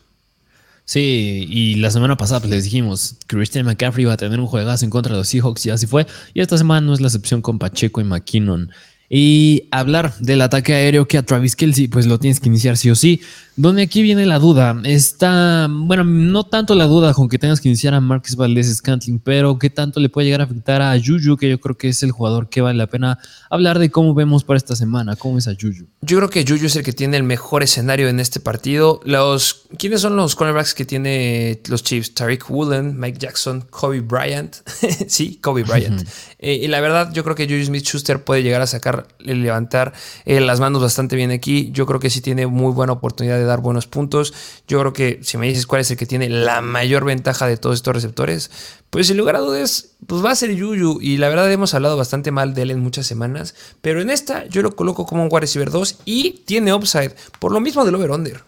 Sí, y la semana pasada pues, les dijimos, Christian McCaffrey iba a tener un juegazo en contra de los Seahawks y así fue. Y esta semana no es la excepción con Pacheco y McKinnon. Y hablar del ataque aéreo que a Travis Kelsey, pues lo tienes que iniciar sí o sí. Donde aquí viene la duda. Está, bueno, no tanto la duda con que tengas que iniciar a Marcus Valdez Scantling, pero qué tanto le puede llegar a afectar a Juju, que yo creo que es el jugador que vale la pena hablar de cómo vemos para esta semana. ¿Cómo es a Juju? Yo creo que Juju es el que tiene el mejor escenario en este partido. Los, ¿Quiénes son los cornerbacks que tiene los Chiefs? Tariq Woolen, Mike Jackson, Kobe Bryant. sí, Kobe Bryant. Eh, y la verdad, yo creo que Juju Smith Schuster puede llegar a sacar, levantar eh, las manos bastante bien aquí. Yo creo que sí tiene muy buena oportunidad de dar buenos puntos. Yo creo que si me dices cuál es el que tiene la mayor ventaja de todos estos receptores, pues sin lugar a dudas, pues va a ser Yuyu. Y la verdad hemos hablado bastante mal de él en muchas semanas. Pero en esta yo lo coloco como un wide receiver 2 y tiene upside. Por lo mismo del over-under.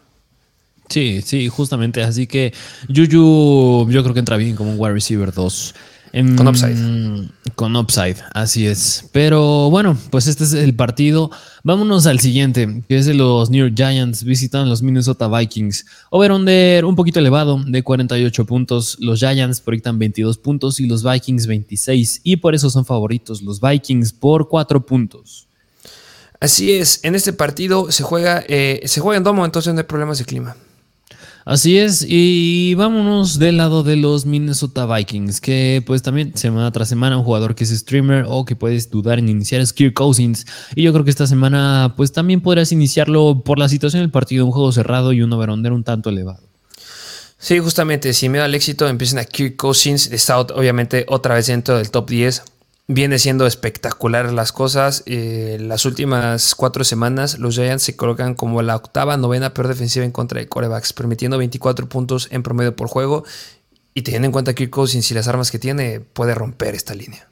Sí, sí, justamente. Así que Yuyu yo creo que entra bien como un wide receiver 2 con upside. Con upside, así es. Pero bueno, pues este es el partido. Vámonos al siguiente, que es de los New York Giants visitan los Minnesota Vikings. Over-under un poquito elevado, de 48 puntos. Los Giants proyectan 22 puntos y los Vikings 26. Y por eso son favoritos los Vikings por 4 puntos. Así es, en este partido se juega, eh, se juega en domo, entonces no hay problemas de clima. Así es, y vámonos del lado de los Minnesota Vikings, que pues también semana tras semana un jugador que es streamer o que puedes dudar en iniciar es Kirk Cousins. Y yo creo que esta semana pues también podrías iniciarlo por la situación del partido, un juego cerrado y un over-under un tanto elevado. Sí, justamente, si me da el éxito, empiecen a Kirk Cousins, está obviamente otra vez dentro del top 10 viene siendo espectacular las cosas. Eh, las últimas cuatro semanas, los Giants se colocan como la octava, novena peor defensiva en contra de corebacks, permitiendo 24 puntos en promedio por juego. Y teniendo en cuenta que Kirk Cousins y las armas que tiene, puede romper esta línea.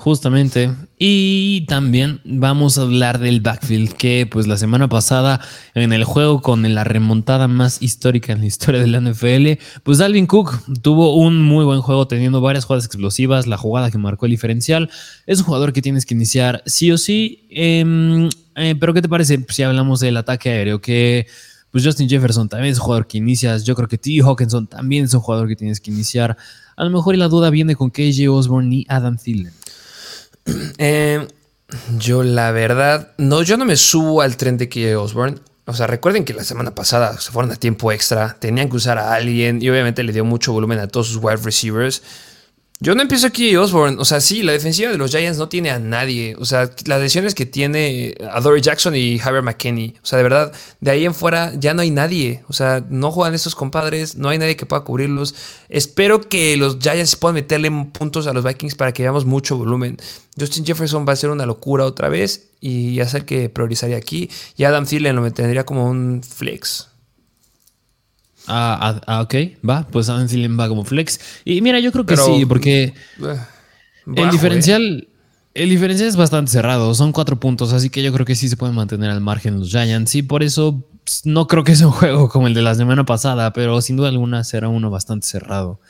Justamente. Y también vamos a hablar del backfield, que pues la semana pasada en el juego con la remontada más histórica en la historia de la NFL, pues Dalvin Cook tuvo un muy buen juego teniendo varias jugadas explosivas, la jugada que marcó el diferencial. Es un jugador que tienes que iniciar sí o sí. Em, eh, pero ¿qué te parece si hablamos del ataque aéreo? Que pues Justin Jefferson también es un jugador que inicias. Yo creo que T. Hawkinson también es un jugador que tienes que iniciar. A lo mejor la duda viene con KJ Osborne y Adam Thielen. Eh, yo la verdad, no, yo no me subo al tren de KJ Osborne. O sea, recuerden que la semana pasada se fueron a tiempo extra, tenían que usar a alguien y obviamente le dio mucho volumen a todos sus wide receivers. Yo no empiezo aquí Osborne. O sea, sí, la defensiva de los Giants no tiene a nadie. O sea, las lesiones que tiene a Dory Jackson y Javier McKinney. O sea, de verdad, de ahí en fuera ya no hay nadie. O sea, no juegan estos compadres, no hay nadie que pueda cubrirlos. Espero que los Giants puedan meterle puntos a los Vikings para que veamos mucho volumen. Justin Jefferson va a ser una locura otra vez y ya sé que priorizaría aquí. Y Adam Thielen lo tendría como un flex. Ah, ah, ah, ok, va, pues Adam Thielen va como flex. Y mira, yo creo que sí, porque eh, el diferencial, el diferencial es bastante cerrado, son cuatro puntos, así que yo creo que sí se pueden mantener al margen los Giants y por eso pues, no creo que sea un juego como el de la semana pasada, pero sin duda alguna será uno bastante cerrado.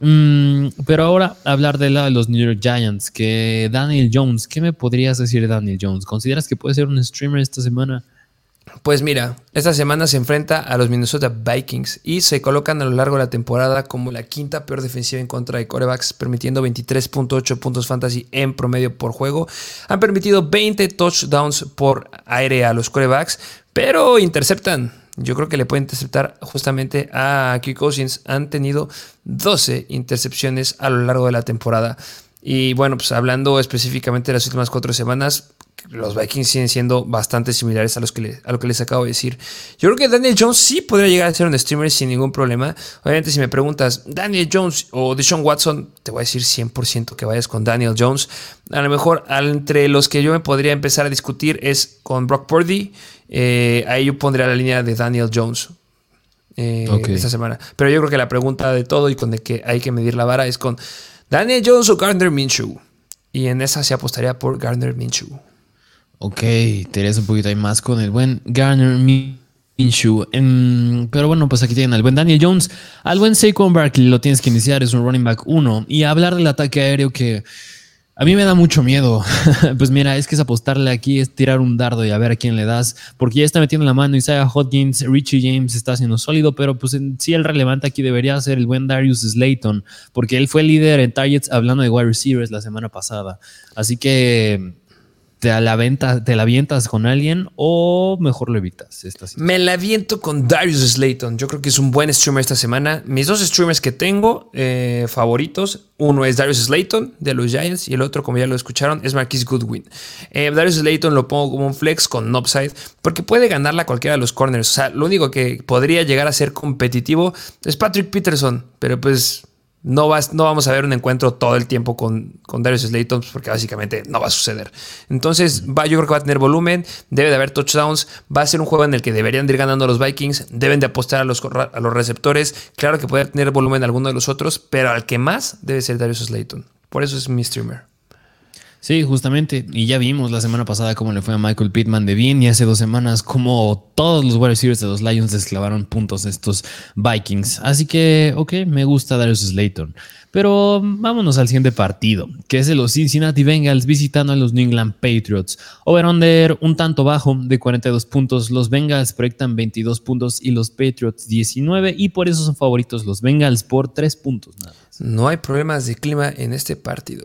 Mm, pero ahora hablar de, la, de los New York Giants, que Daniel Jones, ¿qué me podrías decir de Daniel Jones? ¿Consideras que puede ser un streamer esta semana? Pues mira, esta semana se enfrenta a los Minnesota Vikings y se colocan a lo largo de la temporada como la quinta peor defensiva en contra de corebacks, permitiendo 23.8 puntos fantasy en promedio por juego. Han permitido 20 touchdowns por aire a los corebacks, pero interceptan. Yo creo que le pueden interceptar justamente a Kirk Cousins. Han tenido 12 intercepciones a lo largo de la temporada. Y bueno, pues hablando específicamente de las últimas cuatro semanas, los Vikings siguen siendo bastante similares a, los que a lo que les acabo de decir. Yo creo que Daniel Jones sí podría llegar a ser un streamer sin ningún problema. Obviamente, si me preguntas, Daniel Jones o Deshaun Watson, te voy a decir 100% que vayas con Daniel Jones. A lo mejor entre los que yo me podría empezar a discutir es con Brock Purdy. Eh, ahí yo pondría la línea de Daniel Jones. Eh, esta semana. Pero yo creo que la pregunta de todo y con el que hay que medir la vara es con Daniel Jones o Gardner Minshew. Y en esa se apostaría por Gardner Minshew. Ok, te un poquito ahí más con el buen Gardner Minshew. pero bueno, pues aquí tienen al buen Daniel Jones. Al buen Saquon Barkley lo tienes que iniciar, es un running back 1. Y hablar del ataque aéreo que a mí me da mucho miedo. pues mira, es que es apostarle aquí, es tirar un dardo y a ver a quién le das, porque ya está metiendo la mano Isaiah Hodgins, Richie James está haciendo sólido, pero pues en sí el relevante aquí debería ser el buen Darius Slayton, porque él fue líder en targets hablando de wide receivers la semana pasada. Así que te la, venta, te la avientas con alguien o mejor lo evitas. Me la aviento con Darius Slayton. Yo creo que es un buen streamer esta semana. Mis dos streamers que tengo eh, favoritos, uno es Darius Slayton de los Giants y el otro, como ya lo escucharon, es Marquis Goodwin. Eh, Darius Slayton lo pongo como un flex con upside porque puede ganarla cualquiera de los corners. O sea, lo único que podría llegar a ser competitivo es Patrick Peterson, pero pues no, vas, no vamos a ver un encuentro todo el tiempo con, con Darius Slayton pues, porque básicamente no va a suceder. Entonces, va, yo creo que va a tener volumen, debe de haber touchdowns, va a ser un juego en el que deberían de ir ganando los Vikings, deben de apostar a los, a los receptores. Claro que puede tener volumen alguno de los otros, pero al que más debe ser Darius Slayton. Por eso es mi streamer. Sí, justamente. Y ya vimos la semana pasada cómo le fue a Michael Pittman de bien y hace dos semanas cómo todos los wide receivers de los Lions desclavaron puntos estos Vikings. Así que, ok, me gusta Darius Slayton. Pero vámonos al siguiente partido, que es de los Cincinnati Bengals visitando a los New England Patriots. Over-under un tanto bajo de 42 puntos. Los Bengals proyectan 22 puntos y los Patriots 19 y por eso son favoritos los Bengals por 3 puntos No hay problemas de clima en este partido.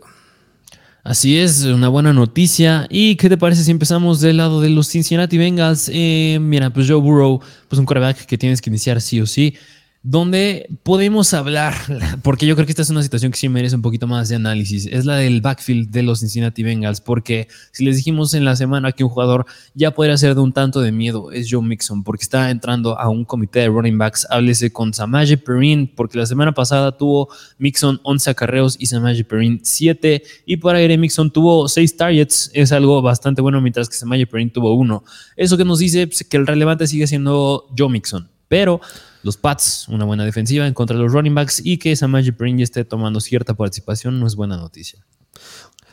Así es, una buena noticia. ¿Y qué te parece si empezamos del lado de los Cincinnati Bengals? Eh, mira, pues Joe Burrow, pues un quarterback que tienes que iniciar sí o sí donde podemos hablar, porque yo creo que esta es una situación que sí merece un poquito más de análisis, es la del backfield de los Cincinnati Bengals, porque si les dijimos en la semana que un jugador ya podría ser de un tanto de miedo, es Joe Mixon, porque está entrando a un comité de running backs, háblese con Samaje Perrin, porque la semana pasada tuvo Mixon 11 acarreos y Samaje Perrin 7, y por aire Mixon tuvo 6 targets, es algo bastante bueno, mientras que Samaje Perrin tuvo 1. Eso que nos dice pues, que el relevante sigue siendo Joe Mixon, pero los Pats, una buena defensiva en contra de los running backs y que Samaji Perrin esté tomando cierta participación no es buena noticia.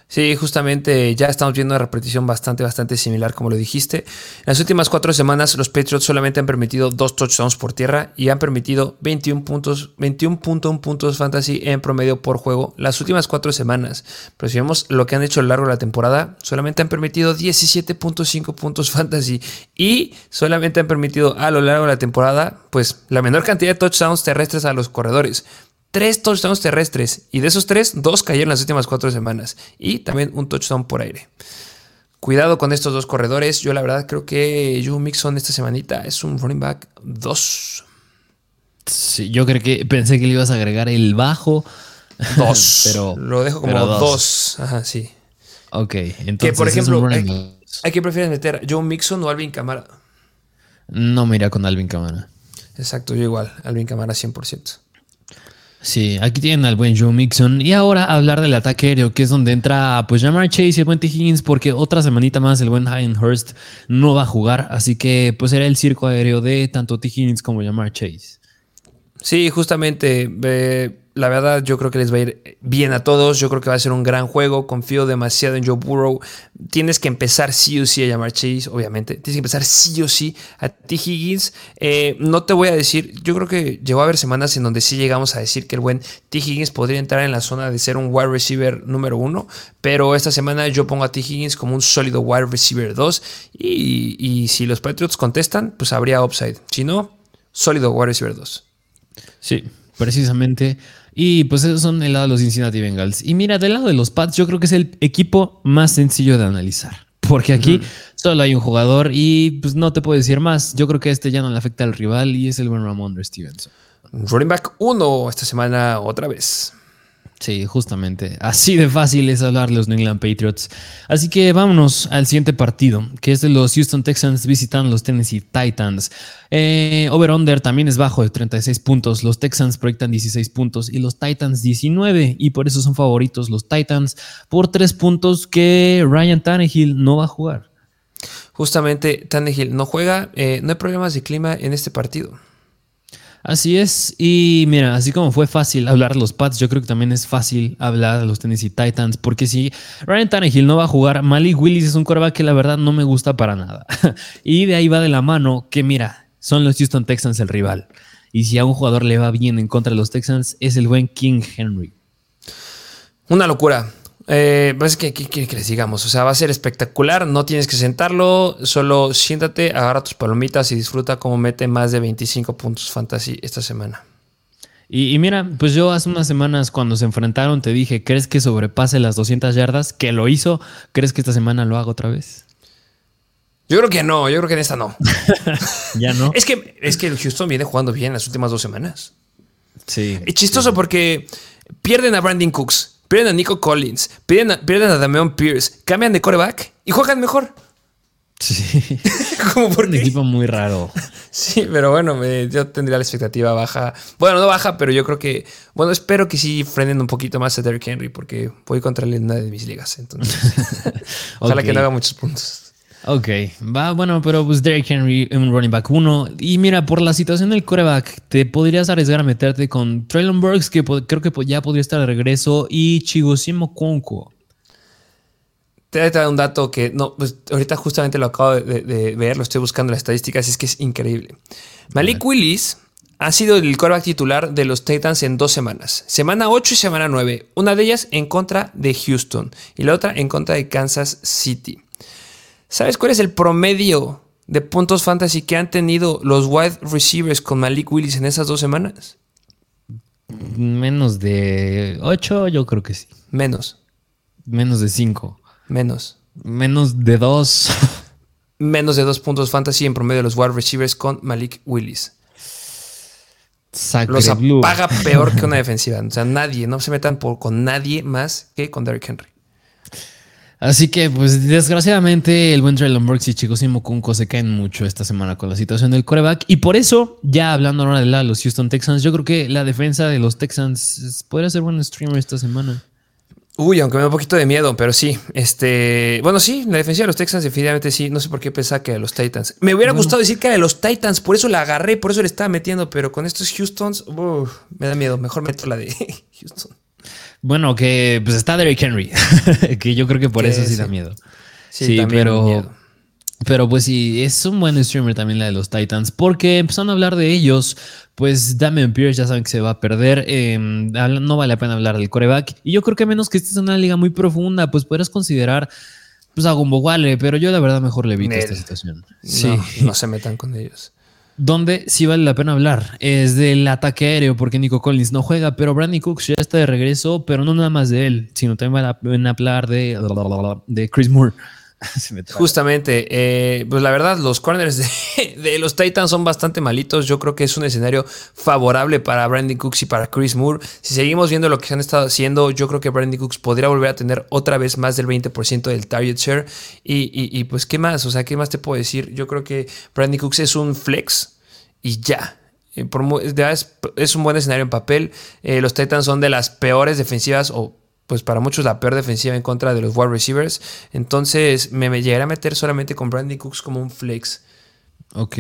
Sí, justamente ya estamos viendo una repetición bastante, bastante similar, como lo dijiste. En las últimas cuatro semanas, los Patriots solamente han permitido dos touchdowns por tierra y han permitido 21 puntos, 21.1 puntos fantasy en promedio por juego las últimas cuatro semanas. Pero si vemos lo que han hecho a lo largo de la temporada, solamente han permitido 17.5 puntos fantasy y solamente han permitido a lo largo de la temporada, pues la menor cantidad de touchdowns terrestres a los corredores tres touchdowns terrestres y de esos tres, dos cayeron las últimas cuatro semanas y también un touchdown por aire. Cuidado con estos dos corredores. Yo la verdad creo que Joe Mixon esta semanita es un running back 2. Sí, yo creo que pensé que le ibas a agregar el bajo. Dos. pero lo dejo como dos. Ajá, sí. Ok, entonces. Que por ejemplo, ¿a quién prefieres meter? ¿Joe Mixon o Alvin Camara? No me iría con Alvin Camara. Exacto, yo igual. Alvin Camara 100%. Sí, aquí tienen al buen Joe Mixon. Y ahora hablar del ataque aéreo, que es donde entra pues Jamar Chase y el buen T. Higgins, porque otra semanita más el buen Hayden no va a jugar. Así que pues será el circo aéreo de tanto T. Higgins como Jamar Chase. Sí, justamente. Eh, la verdad, yo creo que les va a ir bien a todos. Yo creo que va a ser un gran juego. Confío demasiado en Joe Burrow. Tienes que empezar sí o sí a llamar Chase, obviamente. Tienes que empezar sí o sí a T. Higgins. Eh, no te voy a decir, yo creo que llegó a haber semanas en donde sí llegamos a decir que el buen T. Higgins podría entrar en la zona de ser un wide receiver número uno. Pero esta semana yo pongo a T. Higgins como un sólido wide receiver 2. Y, y si los Patriots contestan, pues habría upside. Si no, sólido wide receiver 2. Sí, precisamente. Y pues esos son el lado de los Cincinnati Bengals. Y mira, del lado de los Pats, yo creo que es el equipo más sencillo de analizar. Porque aquí solo hay un jugador y pues no te puedo decir más. Yo creo que este ya no le afecta al rival y es el buen Ramondre Stevenson. Running back 1 esta semana otra vez. Sí, justamente. Así de fácil es hablar los New England Patriots. Así que vámonos al siguiente partido, que es de los Houston Texans visitando los Tennessee Titans. Eh, Over-Under también es bajo de 36 puntos. Los Texans proyectan 16 puntos y los Titans 19. Y por eso son favoritos los Titans por 3 puntos que Ryan Tannehill no va a jugar. Justamente Tannehill no juega. Eh, no hay problemas de clima en este partido. Así es, y mira, así como fue fácil hablar de los Pats, yo creo que también es fácil hablar de los Tennessee Titans, porque si Ryan Tannehill no va a jugar, Malik Willis es un coreback que la verdad no me gusta para nada. y de ahí va de la mano que mira, son los Houston Texans el rival. Y si a un jugador le va bien en contra de los Texans, es el buen King Henry. Una locura. Eh, pues, ¿qué, quiere que les digamos? O sea, va a ser espectacular. No tienes que sentarlo. Solo siéntate, agarra tus palomitas y disfruta cómo mete más de 25 puntos fantasy esta semana. Y, mira, pues yo hace unas semanas cuando se enfrentaron te dije, ¿crees que sobrepase las 200 yardas? Que lo hizo. ¿Crees que esta semana lo haga otra vez? Yo creo que no, yo creo que en esta no. ya no. Es que, es que el Houston viene jugando bien las últimas dos semanas. Sí. Es chistoso porque pierden a Brandon Cooks pierden a Nico Collins, pierden a, pierden a Damian Pierce, cambian de coreback y juegan mejor. Sí. Como por Un equipo muy raro. Sí, pero bueno, yo tendría la expectativa baja. Bueno, no baja, pero yo creo que. Bueno, espero que sí frenen un poquito más a Derrick Henry porque voy contra él en una de mis ligas. Entonces, ojalá que no haga muchos puntos. Ok, va, bueno, pero pues Derrick Henry, un running back uno. Y mira, por la situación del coreback, te podrías arriesgar a meterte con Traylon Burks, que creo que ya podría estar de regreso, y Chigosimo Conco. Te voy a traer un dato que no, pues ahorita justamente lo acabo de, ver, lo estoy buscando en las estadísticas, y es que es increíble. Malik Willis ha sido el coreback titular de los Titans en dos semanas. Semana 8 y semana 9. Una de ellas en contra de Houston y la otra en contra de Kansas City. ¿Sabes cuál es el promedio de puntos fantasy que han tenido los wide receivers con Malik Willis en esas dos semanas? Menos de 8, yo creo que sí. Menos. Menos de 5. Menos. Menos de 2. Menos de 2 puntos fantasy en promedio de los wide receivers con Malik Willis. los apaga peor que una defensiva. O sea, nadie, no se metan por, con nadie más que con Derrick Henry. Así que, pues, desgraciadamente, el buen Traylon Burks y Chicos Kunko se caen mucho esta semana con la situación del coreback. Y por eso, ya hablando ahora de la, los Houston Texans, yo creo que la defensa de los Texans podría ser buen streamer esta semana. Uy, aunque me da un poquito de miedo, pero sí. Este, bueno, sí, la defensa de los Texans definitivamente sí. No sé por qué pensaba que de los Titans. Me hubiera gustado decir que era de los Titans, por eso la agarré, por eso le estaba metiendo, pero con estos Houstons, me da miedo. Mejor meto la de Houston. Bueno, que pues está Derrick Henry, que yo creo que por eso sí, da miedo. Sí, pero, pero pues sí, es un buen streamer también la de los Titans, porque empezaron a hablar de ellos, pues Damian Pierce ya saben que se va a perder, em, no vale la pena hablar del coreback, y yo creo que menos que esta es una liga muy profunda, pues podrás considerar pues a Gumbo Wale, pero yo la verdad mejor le evito esta situación. Sí. no se metan con ellos donde sí vale la pena hablar es del ataque aéreo, porque Nico Collins no juega, pero Brandon Cooks ya está de regreso, pero no nada más de él, sino también vale la pena hablar de, de Chris Moore. Justamente, eh, pues la verdad, los corners de, los Titans son bastante malitos. Yo creo que es un escenario favorable para Brandon Cooks y para Chris Moore. Si seguimos viendo lo que han estado haciendo, yo creo que Brandon Cooks podría volver a tener otra vez más del 20% del target share. Y, pues, ¿qué más? O sea, ¿qué más te puedo decir? Yo creo que Brandon Cooks es un flex y ya. Eh, es, un buen escenario en papel. Eh, los Titans son de las peores defensivas o pues para muchos la peor defensiva en contra de los wide receivers. Entonces me, me llegaré a meter solamente con Brandy Cooks como un flex. Ok,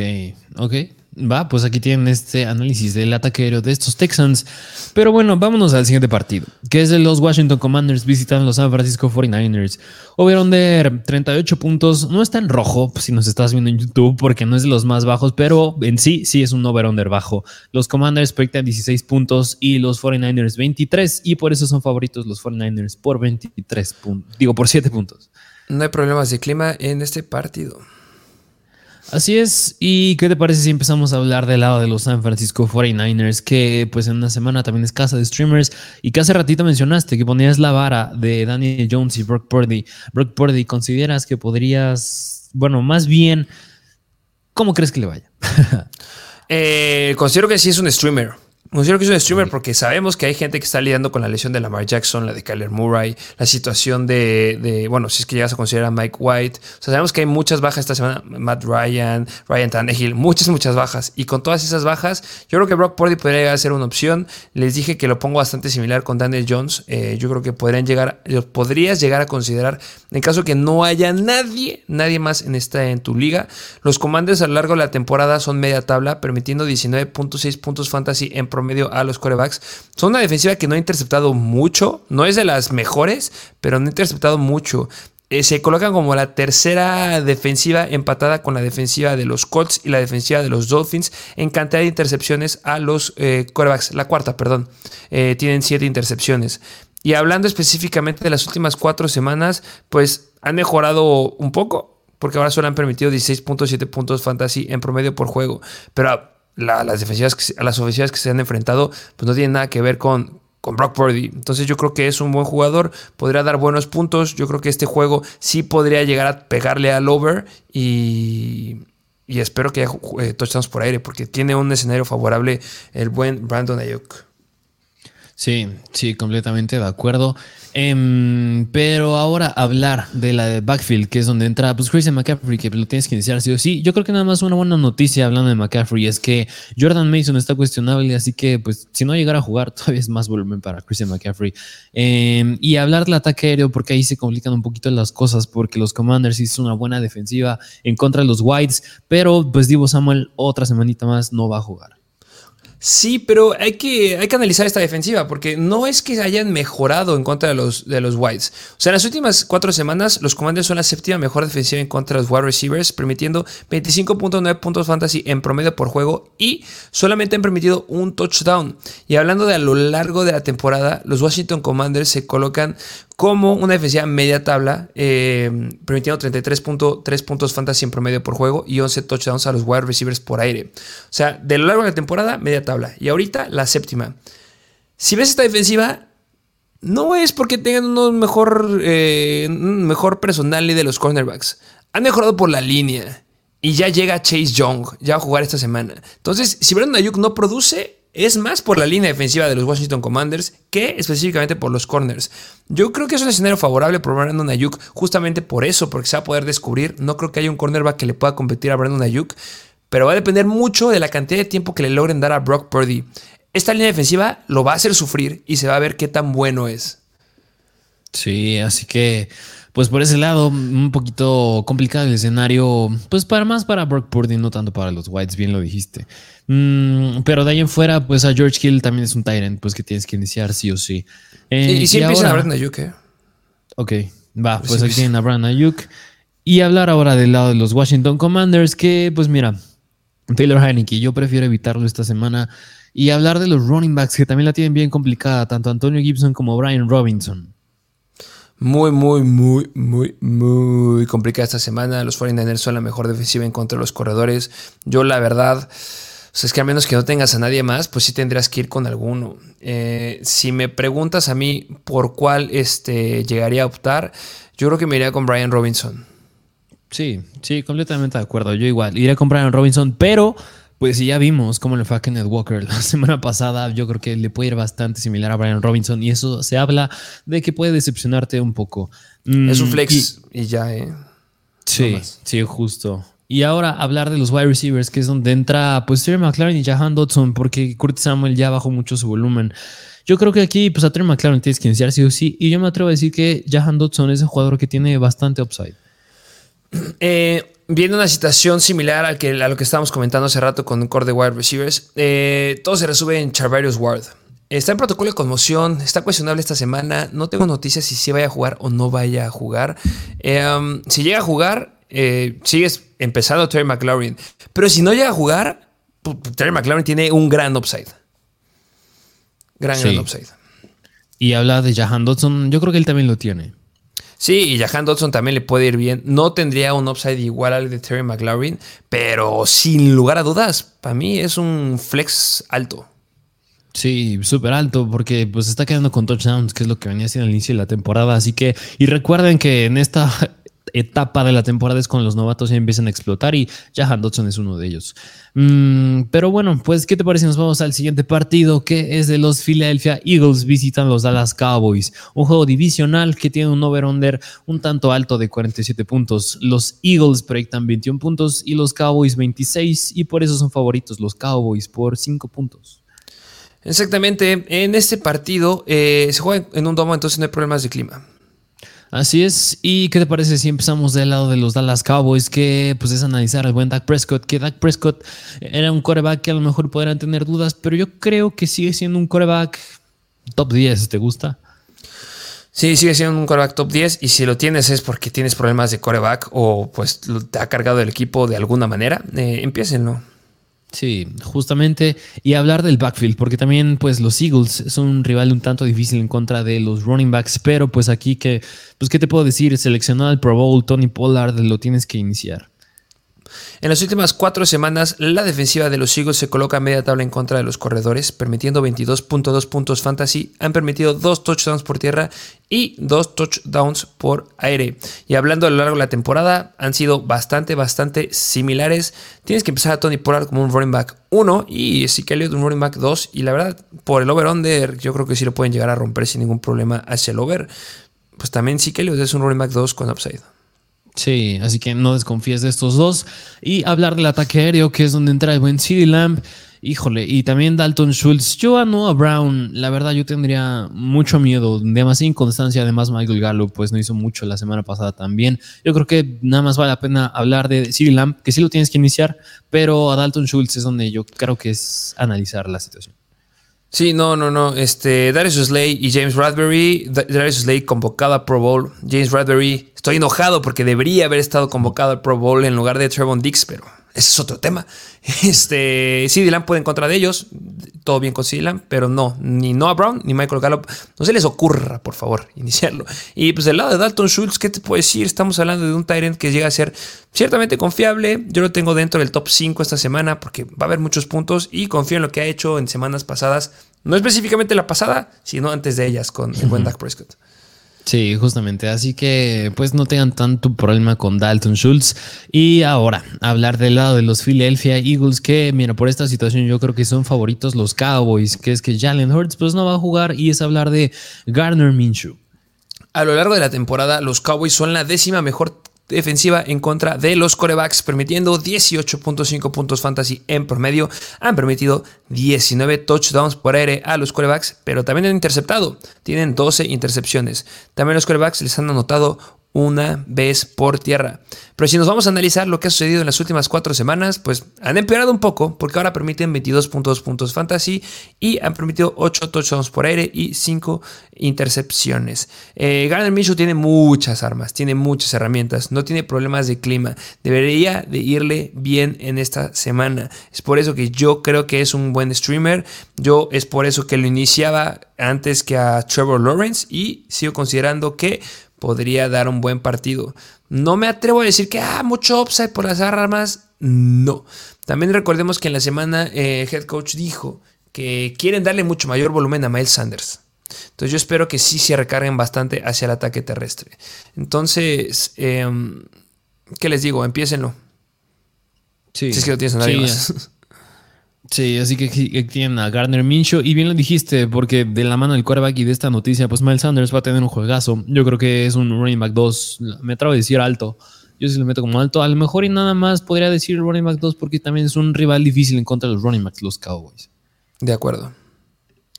ok. Va, pues aquí tienen este análisis del ataque aéreo de estos Texans. Pero bueno, vámonos al siguiente partido, que es de los Washington Commanders visitan los San Francisco 49ers. Over-under 38 puntos. No está en rojo si nos estás viendo en YouTube porque no es de los más bajos, pero en sí, sí es un over-under bajo. Los Commanders proyectan 16 puntos y los 49ers 23 y por eso son favoritos los 49ers por 23 puntos. Digo, por 7 puntos. No hay problemas de clima en este partido. Así es, ¿y qué te parece si empezamos a hablar del lado de los San Francisco 49ers, que pues en una semana también es casa de streamers y que hace ratito mencionaste que ponías la vara de Daniel Jones y Brock Purdy. Brock Purdy, ¿consideras que podrías, bueno, más bien, ¿cómo crees que le vaya? Eh, considero que sí es un streamer. Considero que es un streamer porque sabemos que hay gente que está lidiando con la lesión de Lamar Jackson, la de Kyler Murray, la situación de, bueno, si es que llegas a considerar a Mike White. O sea, sabemos que hay muchas bajas esta semana. Matt Ryan, Ryan Tannehill, muchas, muchas bajas. Y con todas esas bajas, yo creo que Brock Purdy podría llegar a ser una opción. Les dije que lo pongo bastante similar con Daniel Jones. Eh, yo creo que podrían llegar, podrías llegar a considerar, en caso que no haya nadie, nadie más en, esta, en tu liga. Los comandos a lo largo de la temporada son media tabla, permitiendo 19.6 puntos fantasy en promedio a los corebacks. Son una defensiva que no ha interceptado mucho, no es de las mejores, pero no ha interceptado mucho. Eh, se colocan como la tercera defensiva empatada con la defensiva de los Colts y la defensiva de los Dolphins en cantidad de intercepciones a los eh, corebacks. La cuarta, perdón. Eh, tienen siete intercepciones. Y hablando específicamente de las últimas cuatro semanas, pues han mejorado un poco, porque ahora solo han permitido 16.7 puntos fantasy en promedio por juego. Pero las defensivas que, las ofensivas que se han enfrentado, pues no tienen nada que ver con, con Brock Purdy. Entonces yo creo que es un buen jugador, podría dar buenos puntos. Yo creo que este juego sí podría llegar a pegarle al over y, y espero que haya eh, touchdowns por aire porque tiene un escenario favorable el buen Brandon Ayuk. Sí, sí, completamente de acuerdo. Em, pero ahora hablar de la de backfield, que es donde entra pues Christian McCaffrey, que lo tienes que iniciar sí o sí. Yo creo que nada más una buena noticia hablando de McCaffrey es que Jordan Mason está cuestionable, así que pues si no llegara a jugar todavía es más volumen para Christian McCaffrey. Em, y hablar del ataque aéreo, porque ahí se complican un poquito las cosas, porque los Commanders hicieron una buena defensiva en contra de los Whites, pero pues Divo Samuel otra semanita más no va a jugar. Sí, pero hay que, hay que analizar esta defensiva porque no es que hayan mejorado en contra de los, de los Whites. O sea, en las últimas cuatro semanas, los Commanders son la séptima mejor defensiva en contra de los wide receivers, permitiendo 25.9 puntos fantasy en promedio por juego y solamente han permitido un touchdown. Y hablando de a lo largo de la temporada, los Washington Commanders se colocan como una defensiva media tabla, eh, permitiendo 33.3 puntos fantasy en promedio por juego y 11 touchdowns a los wide receivers por aire. O sea, de lo largo de la temporada, media tabla. Y ahorita la séptima. Si ves esta defensiva, no es porque tengan unos mejor, eh, mejor personal de los cornerbacks. Han mejorado por la línea. Y ya llega Chase Young, ya va a jugar esta semana. Entonces, si Brandon Ayuk no produce, es más por la línea defensiva de los Washington Commanders que específicamente por los corners. Yo creo que es un escenario favorable por Brandon Ayuk justamente por eso, porque se va a poder descubrir. No creo que haya un cornerback que le pueda competir a Brandon Ayuk, pero va a depender mucho de la cantidad de tiempo que le logren dar a Brock Purdy. Esta línea defensiva lo va a hacer sufrir y se va a ver qué tan bueno es. Sí, así que pues por ese lado, un poquito complicado el escenario, pues para más para Brock Purdy, no tanto para los Whites, bien lo dijiste. Mm, pero de ahí en fuera, pues a George Hill también es un Tyrant, pues que tienes que iniciar sí o sí. Eh, y, si empiezan a Brandon Ayuk, ¿eh? Ok, va, pues aquí tienen a Brandon Ayuk. Y hablar ahora del lado de los Washington Commanders, que pues mira, Taylor Heineke, yo prefiero evitarlo esta semana. Y hablar de los running backs, que también la tienen bien complicada, tanto Antonio Gibson como Brian Robinson muy, muy, muy, muy, muy complicada esta semana. Los 49ers son la mejor defensiva en contra de los corredores. Yo, la verdad, es que a menos que no tengas a nadie más, pues sí tendrás que ir con alguno. Eh, si me preguntas a mí por cuál este, llegaría a optar, yo creo que me iría con Brian Robinson. Sí, sí, completamente de acuerdo. Yo igual, iría con Brian Robinson, pero pues ya vimos cómo le fue a Kenneth Walker la semana pasada. Yo creo que le puede ir bastante similar a Brian Robinson y eso se habla de que puede decepcionarte un poco. Es un mm, flex y, ya, ¿eh? Sí, sí, justo. Y ahora hablar de los wide receivers, que es donde entra pues Terry McLaren y Jahan Dodson, porque Kurt Samuel ya bajó mucho su volumen. Yo creo que aquí pues a Terry McLaren tienes que iniciar sí o sí, y yo me atrevo a decir que Jahan Dodson es un jugador que tiene bastante upside. Eh, viendo una situación similar a, que, a lo que estábamos comentando hace rato con un core de wide receivers, eh, todo se resume en Charvarius Ward. Está en protocolo de conmoción, está cuestionable esta semana. No tengo noticias si sí vaya a jugar o no vaya a jugar. Eh, um, si llega a jugar, eh, sigues empezando Terry McLaurin. Pero si no llega a jugar, Terry McLaurin tiene un gran upside. Gran, gran upside. Y habla de Jahan Dodson, yo creo que él también lo tiene. Sí, y Jahan Dodson también le puede ir bien. No tendría un upside igual al de Terry McLaurin, pero sin lugar a dudas, para mí es un flex alto. Sí, súper alto, porque pues está quedando con touchdowns, que es lo que venía haciendo al inicio de la temporada. Así que, y recuerden que en esta etapa de la temporada es cuando los novatos ya empiezan a explotar y Jahan Dodson es uno de ellos. Mm, pero bueno, pues, ¿qué te parece? Nos vamos al siguiente partido que es de los Philadelphia Eagles visitan los Dallas Cowboys. Un juego divisional que tiene un over-under un tanto alto de 47 puntos. Los Eagles proyectan 21 puntos y los Cowboys 26 y por eso son favoritos los Cowboys por 5 puntos. Exactamente, en este partido eh, se juega en un domo, entonces no hay problemas de clima. Así es. ¿Y qué te parece si empezamos del lado de los Dallas Cowboys? Que pues es analizar al buen Dak Prescott. Que Dak Prescott era un coreback que a lo mejor podrían tener dudas, pero yo creo que sigue siendo un coreback top 10. ¿Te gusta? Sí, sigue siendo un coreback top 10 y si lo tienes es porque tienes problemas de coreback o pues te ha cargado el equipo de alguna manera. Eh, empiécenlo. Sí, justamente. Y hablar del backfield, porque también pues los Eagles son un rival un tanto difícil en contra de los running backs, pero pues aquí que, pues qué te puedo decir, seleccionado al Pro Bowl, Tony Pollard, lo tienes que iniciar. En las últimas cuatro semanas, la defensiva de los Eagles se coloca a media tabla en contra de los corredores, permitiendo 22.2 puntos fantasy, han permitido dos touchdowns por tierra y dos touchdowns por aire. Y hablando a lo largo de la temporada, han sido bastante, bastante similares. Tienes que empezar a Tony Pollard como un running back 1 y Elliott un running back 2. Y la verdad, por el over-under, yo creo que sí lo pueden llegar a romper sin ningún problema hacia el over. Pues también Elliott es un running back 2 con upside. Sí, así que no desconfíes de estos dos. Y hablar del ataque aéreo, que es donde entra el buen CD Lamb. Híjole, y también Dalton Schultz. Yo a Noah Brown, la verdad, yo tendría mucho miedo, demasiada inconstancia. Además, Michael Gallup, pues no hizo mucho la semana pasada también. Yo creo que nada más vale la pena hablar de CD Lamb, que sí lo tienes que iniciar, pero a Dalton Schultz es donde yo creo que es analizar la situación. Sí, no, no, no. Este, Darius Slay y James Bradbury. Darius Slay convocado a Pro Bowl. James Bradbury, estoy enojado porque debería haber estado convocado al Pro Bowl en lugar de Trevon Dix, pero ese es otro tema. Este, Dylan puede en contra de ellos. Todo bien con Dylan, pero no, ni Noah Brown ni Michael Gallup. No se les ocurra, por favor, iniciarlo. Y pues del lado de Dalton Schultz, ¿qué te puedo decir? Estamos hablando de un Tyrant que llega a ser ciertamente confiable. Yo lo tengo dentro del top 5 esta semana porque va a haber muchos puntos y confío en lo que ha hecho en semanas pasadas. No específicamente la pasada, sino antes de ellas con el buen Dak Prescott. Sí, justamente. Así que pues no tengan tanto problema con Dalton Schultz. Y ahora, hablar del lado de los Philadelphia Eagles, que mira, por esta situación yo creo que son favoritos los Cowboys, que es que Jalen Hurts pues no va a jugar y es hablar de Garner Minshew. A lo largo de la temporada, los Cowboys son la décima mejor defensiva en contra de los corebacks, permitiendo 18.5 puntos fantasy en promedio. Han permitido 19 touchdowns por aire a los corebacks, pero también han interceptado. Tienen 12 intercepciones. También los corebacks les han anotado una vez por tierra. Pero si nos vamos a analizar lo que ha sucedido en las últimas cuatro semanas, pues han empeorado un poco, porque ahora permiten 22.2 puntos fantasy y han permitido 8 touchdowns por aire y 5 intercepciones. Eh, Gardner Minshew tiene muchas armas, tiene muchas herramientas, no tiene problemas de clima. Debería de irle bien en esta semana. Es por eso que yo creo que es un buen streamer. Yo es por eso que lo iniciaba antes que a Trevor Lawrence y sigo considerando que podría dar un buen partido. No me atrevo a decir que, ah, mucho upside por las armas. No. También recordemos que en la semana el eh, head coach dijo que quieren darle mucho mayor volumen a Miles Sanders. Entonces yo espero que sí se recarguen bastante hacia el ataque terrestre. Entonces, em, ¿qué les digo? Empiécenlo. Sí. Si es que lo tienes a nadie más. Sí, así que tienen a Gardner Minshew. Y bien lo dijiste, porque de la mano del quarterback y de esta noticia, pues Miles Sanders va a tener un juegazo. Yo creo que es un running back 2. Me atrevo a decir alto. Yo sí lo meto como alto. A lo mejor y nada más podría decir running back 2 porque también es un rival difícil en contra de los running backs, los Cowboys. De acuerdo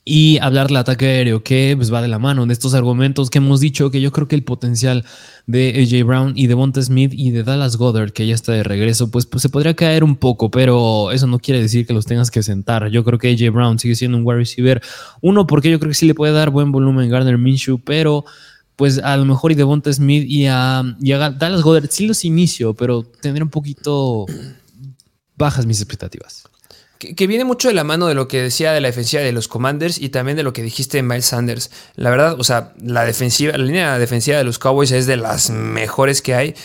y hablar del ataque aéreo, que pues, va de la mano de estos argumentos que hemos dicho, que yo creo que el potencial de AJ Brown y de Monte Smith y de Dallas Goddard, que ya está de regreso, pues, pues, se podría caer un poco, pero eso no quiere decir que los tengas que sentar. Yo creo que AJ Brown sigue siendo un wide receiver. Uno, porque yo creo que sí le puede dar buen volumen Gardner Minshew, pero pues a lo mejor y de Monte Smith y a, y a Dallas Goddard sí los inicio, pero tendré un poquito bajas mis expectativas que, viene mucho de la mano de lo que decía de la defensiva de los Commanders y también de lo que dijiste de Miles Sanders. La verdad, o sea, la defensiva, la línea defensiva de los Cowboys es de las mejores que hay.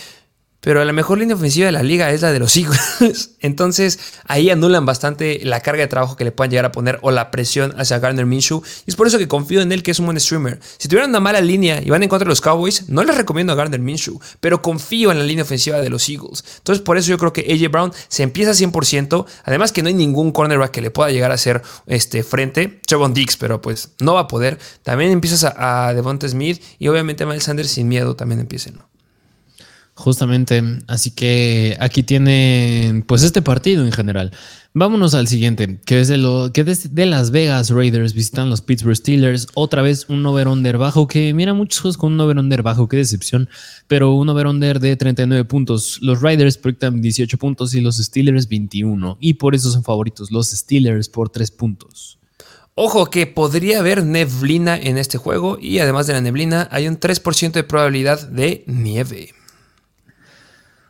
Pero la mejor línea ofensiva de la liga es la de los Eagles. Entonces ahí anulan bastante la carga de trabajo que le puedan llegar a poner o la presión hacia Gardner Minshew. Y es por eso que confío en él, que es un buen streamer. Si tuvieran una mala línea y van en contra de los Cowboys, no les recomiendo a Gardner Minshew, pero confío en la línea ofensiva de los Eagles. Entonces por eso yo creo que AJ Brown se empieza 100%. Además que no hay ningún cornerback que le pueda llegar a hacer este, frente. Trevon Dix, pero pues no va a poder. También empiezas a, a Devonta Smith y obviamente Miles Sanders sin miedo también empiecen. Justamente, así que aquí tienen pues este partido en general. Vámonos al siguiente, que es de, lo, que de Las Vegas Raiders visitan los Pittsburgh Steelers. Otra vez un over-under bajo, que mira muchos juegos con un over-under bajo, qué decepción. Pero un over-under de 39 puntos. Los Raiders proyectan 18 puntos y los Steelers 21. Y por eso son favoritos los Steelers por 3 puntos. Ojo que podría haber neblina en este juego y además de la neblina hay un 3% de probabilidad de nieve.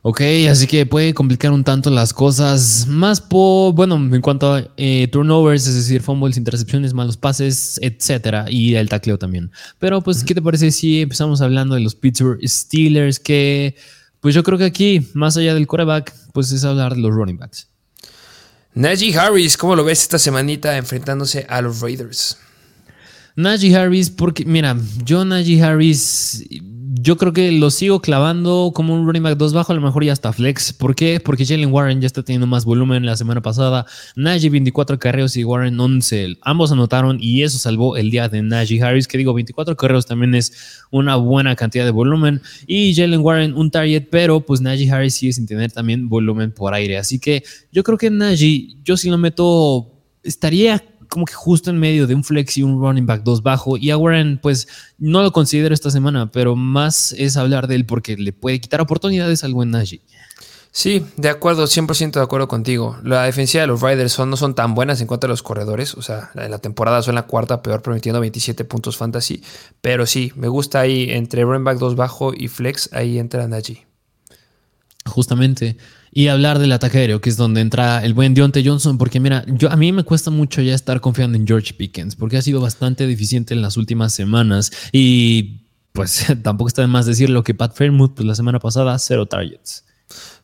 Ok, así que puede complicar un tanto las cosas. Más por, bueno, en cuanto a eh, turnovers, es decir, fumbles, intercepciones, malos pases, etcétera, y el tacleo también. Pero, pues, ¿qué te parece si empezamos hablando de los Pittsburgh Steelers? Que, pues, yo creo que aquí, más allá del quarterback, pues es hablar de los running backs. Najee Harris, ¿cómo lo ves esta semanita enfrentándose a los Raiders? Najee Harris, porque, mira, yo Najee Harris yo creo que lo sigo clavando como un running back 2 bajo, a lo mejor ya hasta flex. ¿Por qué? Porque Jalen Warren ya está teniendo más volumen la semana pasada. Najee 24 carreos y Warren 11. Ambos anotaron y eso salvó el día de Najee Harris, que digo 24 carreos también es una buena cantidad de volumen. Y Jalen Warren un target, pero pues Najee Harris sigue sin tener también volumen por aire. Así que yo creo que Najee, yo si lo meto, estaría como que justo en medio de un flex y un running back 2 bajo. Y a Warren, pues no lo considero esta semana, pero más es hablar de él porque le puede quitar oportunidades al buen Najee. Sí, de acuerdo, 100% de acuerdo contigo. La defensiva de los Riders son, no son tan buenas en cuanto a los corredores. O sea, en la temporada son la cuarta peor, permitiendo 27 puntos fantasy. Pero sí, me gusta ahí entre running back 2 bajo y flex, ahí entra Najee. Justamente y hablar del ataque aéreo, que es donde entra el buen Deontay Johnson, porque mira, a mí me cuesta mucho ya estar confiando en George Pickens, porque ha sido bastante deficiente en las últimas semanas y pues tampoco está de más decir lo que Pat Fairmouth, pues la semana pasada, cero targets.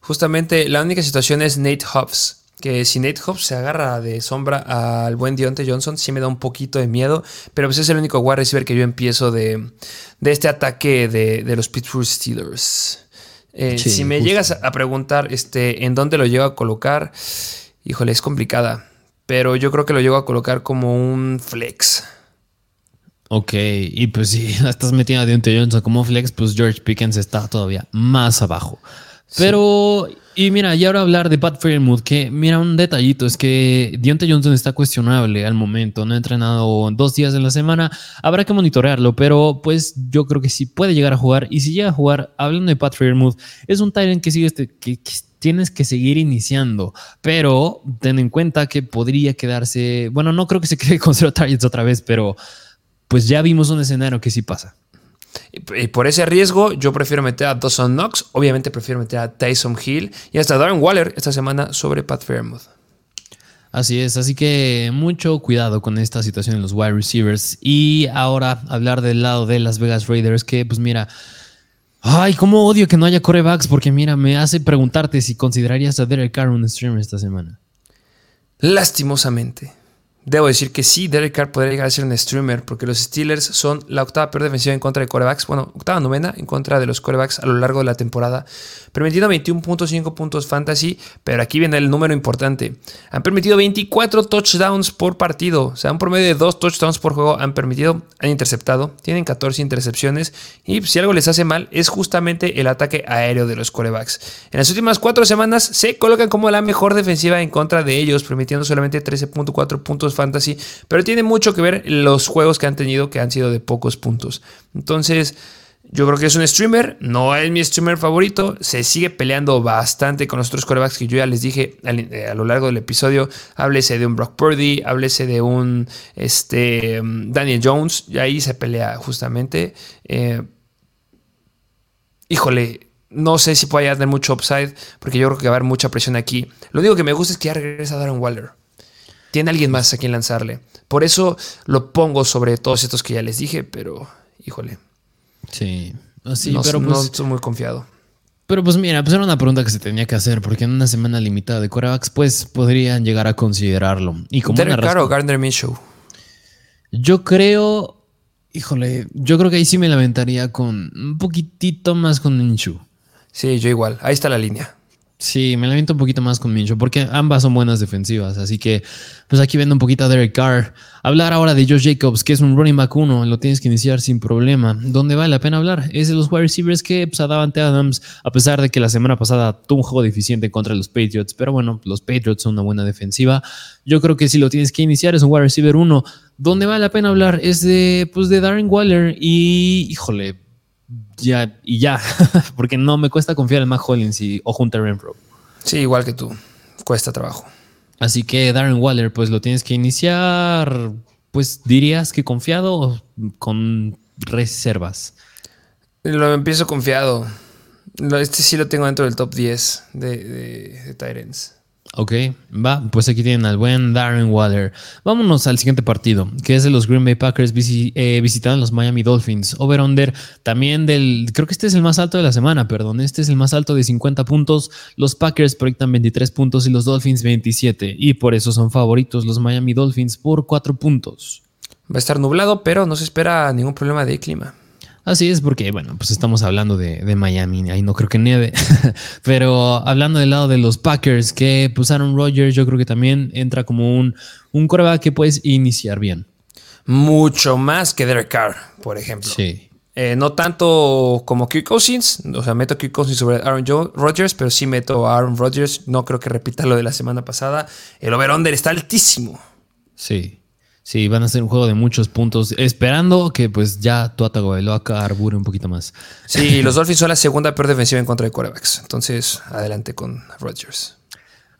Justamente la única situación es Nate Hobbs, que si Nate Hobbs se agarra de sombra al buen Deontay Johnson, sí me da un poquito de miedo, pero pues es el único wide receiver que yo empiezo de, de este ataque de, de los Pittsburgh Steelers. Eh, si me llegas a preguntar este, en dónde lo llego a colocar, híjole, es complicada. Pero yo creo que lo llego a colocar como un flex. Ok, y pues si estás metiendo a Deontay Johnson como flex, pues George Pickens está todavía más abajo. Pero, y mira, y ahora hablar de Pat Fairmouth, que mira, un detallito es que Deontay Johnson está cuestionable al momento, no ha entrenado dos días en la semana, habrá que monitorearlo, pero pues yo creo que sí puede llegar a jugar, y si llega a jugar, hablando de Pat Fairmouth, es un Tyrant que sigue este, que, tienes que seguir iniciando, pero ten en cuenta que podría quedarse, bueno, no creo que se quede con cero targets otra vez, pero pues ya vimos un escenario que sí pasa. Y por ese riesgo, yo prefiero meter a Dawson Knox, obviamente prefiero meter a Tyson Hill y hasta Darren Waller esta semana sobre Pat Fairmouth. Así es, así que mucho cuidado con esta situación en los wide receivers. Y ahora hablar del lado de Las Vegas Raiders, que pues mira, ay, cómo odio que no haya corebacks, porque mira, me hace preguntarte si considerarías a Derek Carr un streamer esta semana. Lastimosamente. Debo decir que sí, Derek Carr podría llegar a ser un streamer porque los Steelers son la octava peor defensiva en contra de corebacks, bueno, octava novena en contra de los corebacks a lo largo de la temporada, permitiendo 21.5 puntos fantasy, pero aquí viene el número importante. Han permitido 24 touchdowns por partido, o sea, un promedio de 2 touchdowns por juego han permitido, han interceptado, tienen 14 intercepciones y si algo les hace mal es justamente el ataque aéreo de los corebacks. En las últimas 4 semanas se colocan como la mejor defensiva en contra de ellos, permitiendo solamente 13.4 puntos fantasy, pero tiene mucho que ver los juegos que han tenido que han sido de pocos puntos. Entonces, yo creo que es un streamer, no es mi streamer favorito, se sigue peleando bastante con los otros corebacks que yo ya les dije eh, a lo largo del episodio. Háblese de un Brock Purdy, háblese de un este, Daniel Jones, y ahí se pelea justamente. Eh, híjole, no sé si puede tener mucho upside, porque yo creo que va a haber mucha presión aquí. Lo único que me gusta es que ya regresa Darren Waller tiene alguien más a quien lanzarle. Por eso lo pongo sobre todos estos que ya les dije, pero híjole. Sí, no, pero no pues estoy muy confiado. Pero pues mira, pues era una pregunta que se tenía que hacer, porque en una semana limitada de corebacks, pues podrían llegar a considerarlo. Y como Derek Carr o Gardner Minshew. Yo creo, híjole, yo creo que ahí sí me lamentaría con un poquitito más con Minshew. Sí, yo igual. Ahí está la línea. Sí, me lamento un poquito más con Minshew, porque ambas son buenas defensivas. Así que, pues aquí viendo un poquito a Derek Carr. Hablar ahora de Josh Jacobs, que es un running back 1, lo tienes que iniciar sin problema. ¿Dónde vale la pena hablar? Es de los wide receivers que, pues, a Davante Adams, a pesar de que la semana pasada tuvo un juego deficiente contra los Patriots, pero bueno, los Patriots son una buena defensiva. Yo creo que si lo tienes que iniciar es un wide receiver 1. ¿Dónde vale la pena hablar? Es de, pues, de Darren Waller y, híjole, ya, y ya, porque no me cuesta confiar en Matt Hollins y, o Hunter Renfro. Sí, igual que tú. Cuesta trabajo. Así que Darren Waller, pues lo tienes que iniciar, pues dirías que confiado o con reservas. Lo empiezo confiado. Este sí lo tengo dentro del top 10 de, de, de Tyrants. Ok, va, pues aquí tienen al buen Darren Waller. Vámonos al siguiente partido, que es de los Green Bay Packers visi- eh, visitando los Miami Dolphins. Over-under también del, creo que este es el más alto de la semana, perdón, este es el más alto de 50 puntos. Los Packers proyectan 23 puntos y los Dolphins 27. Y por eso son favoritos los Miami Dolphins por 4 puntos. Va a estar nublado, pero no se espera ningún problema de clima. Así es, porque, bueno, pues estamos hablando de, de Miami, ahí no creo que nieve. Pero hablando del lado de los Packers, que pues Aaron Rodgers, yo creo que también entra como un, un coreback que puedes iniciar bien. Mucho más que Derek Carr, por ejemplo. Sí. Eh, no tanto como Kirk Cousins, o sea, meto a Kirk Cousins sobre Aaron Rodgers, pero sí meto a Aaron Rodgers. No creo que repita lo de la semana pasada. El over-under está altísimo. Sí. Sí, van a ser un juego de muchos puntos, esperando que pues ya Tua Tagovailoa carbure un poquito más. Sí, los Dolphins son la segunda peor defensiva en contra de quarterbacks. Entonces, adelante con Rodgers.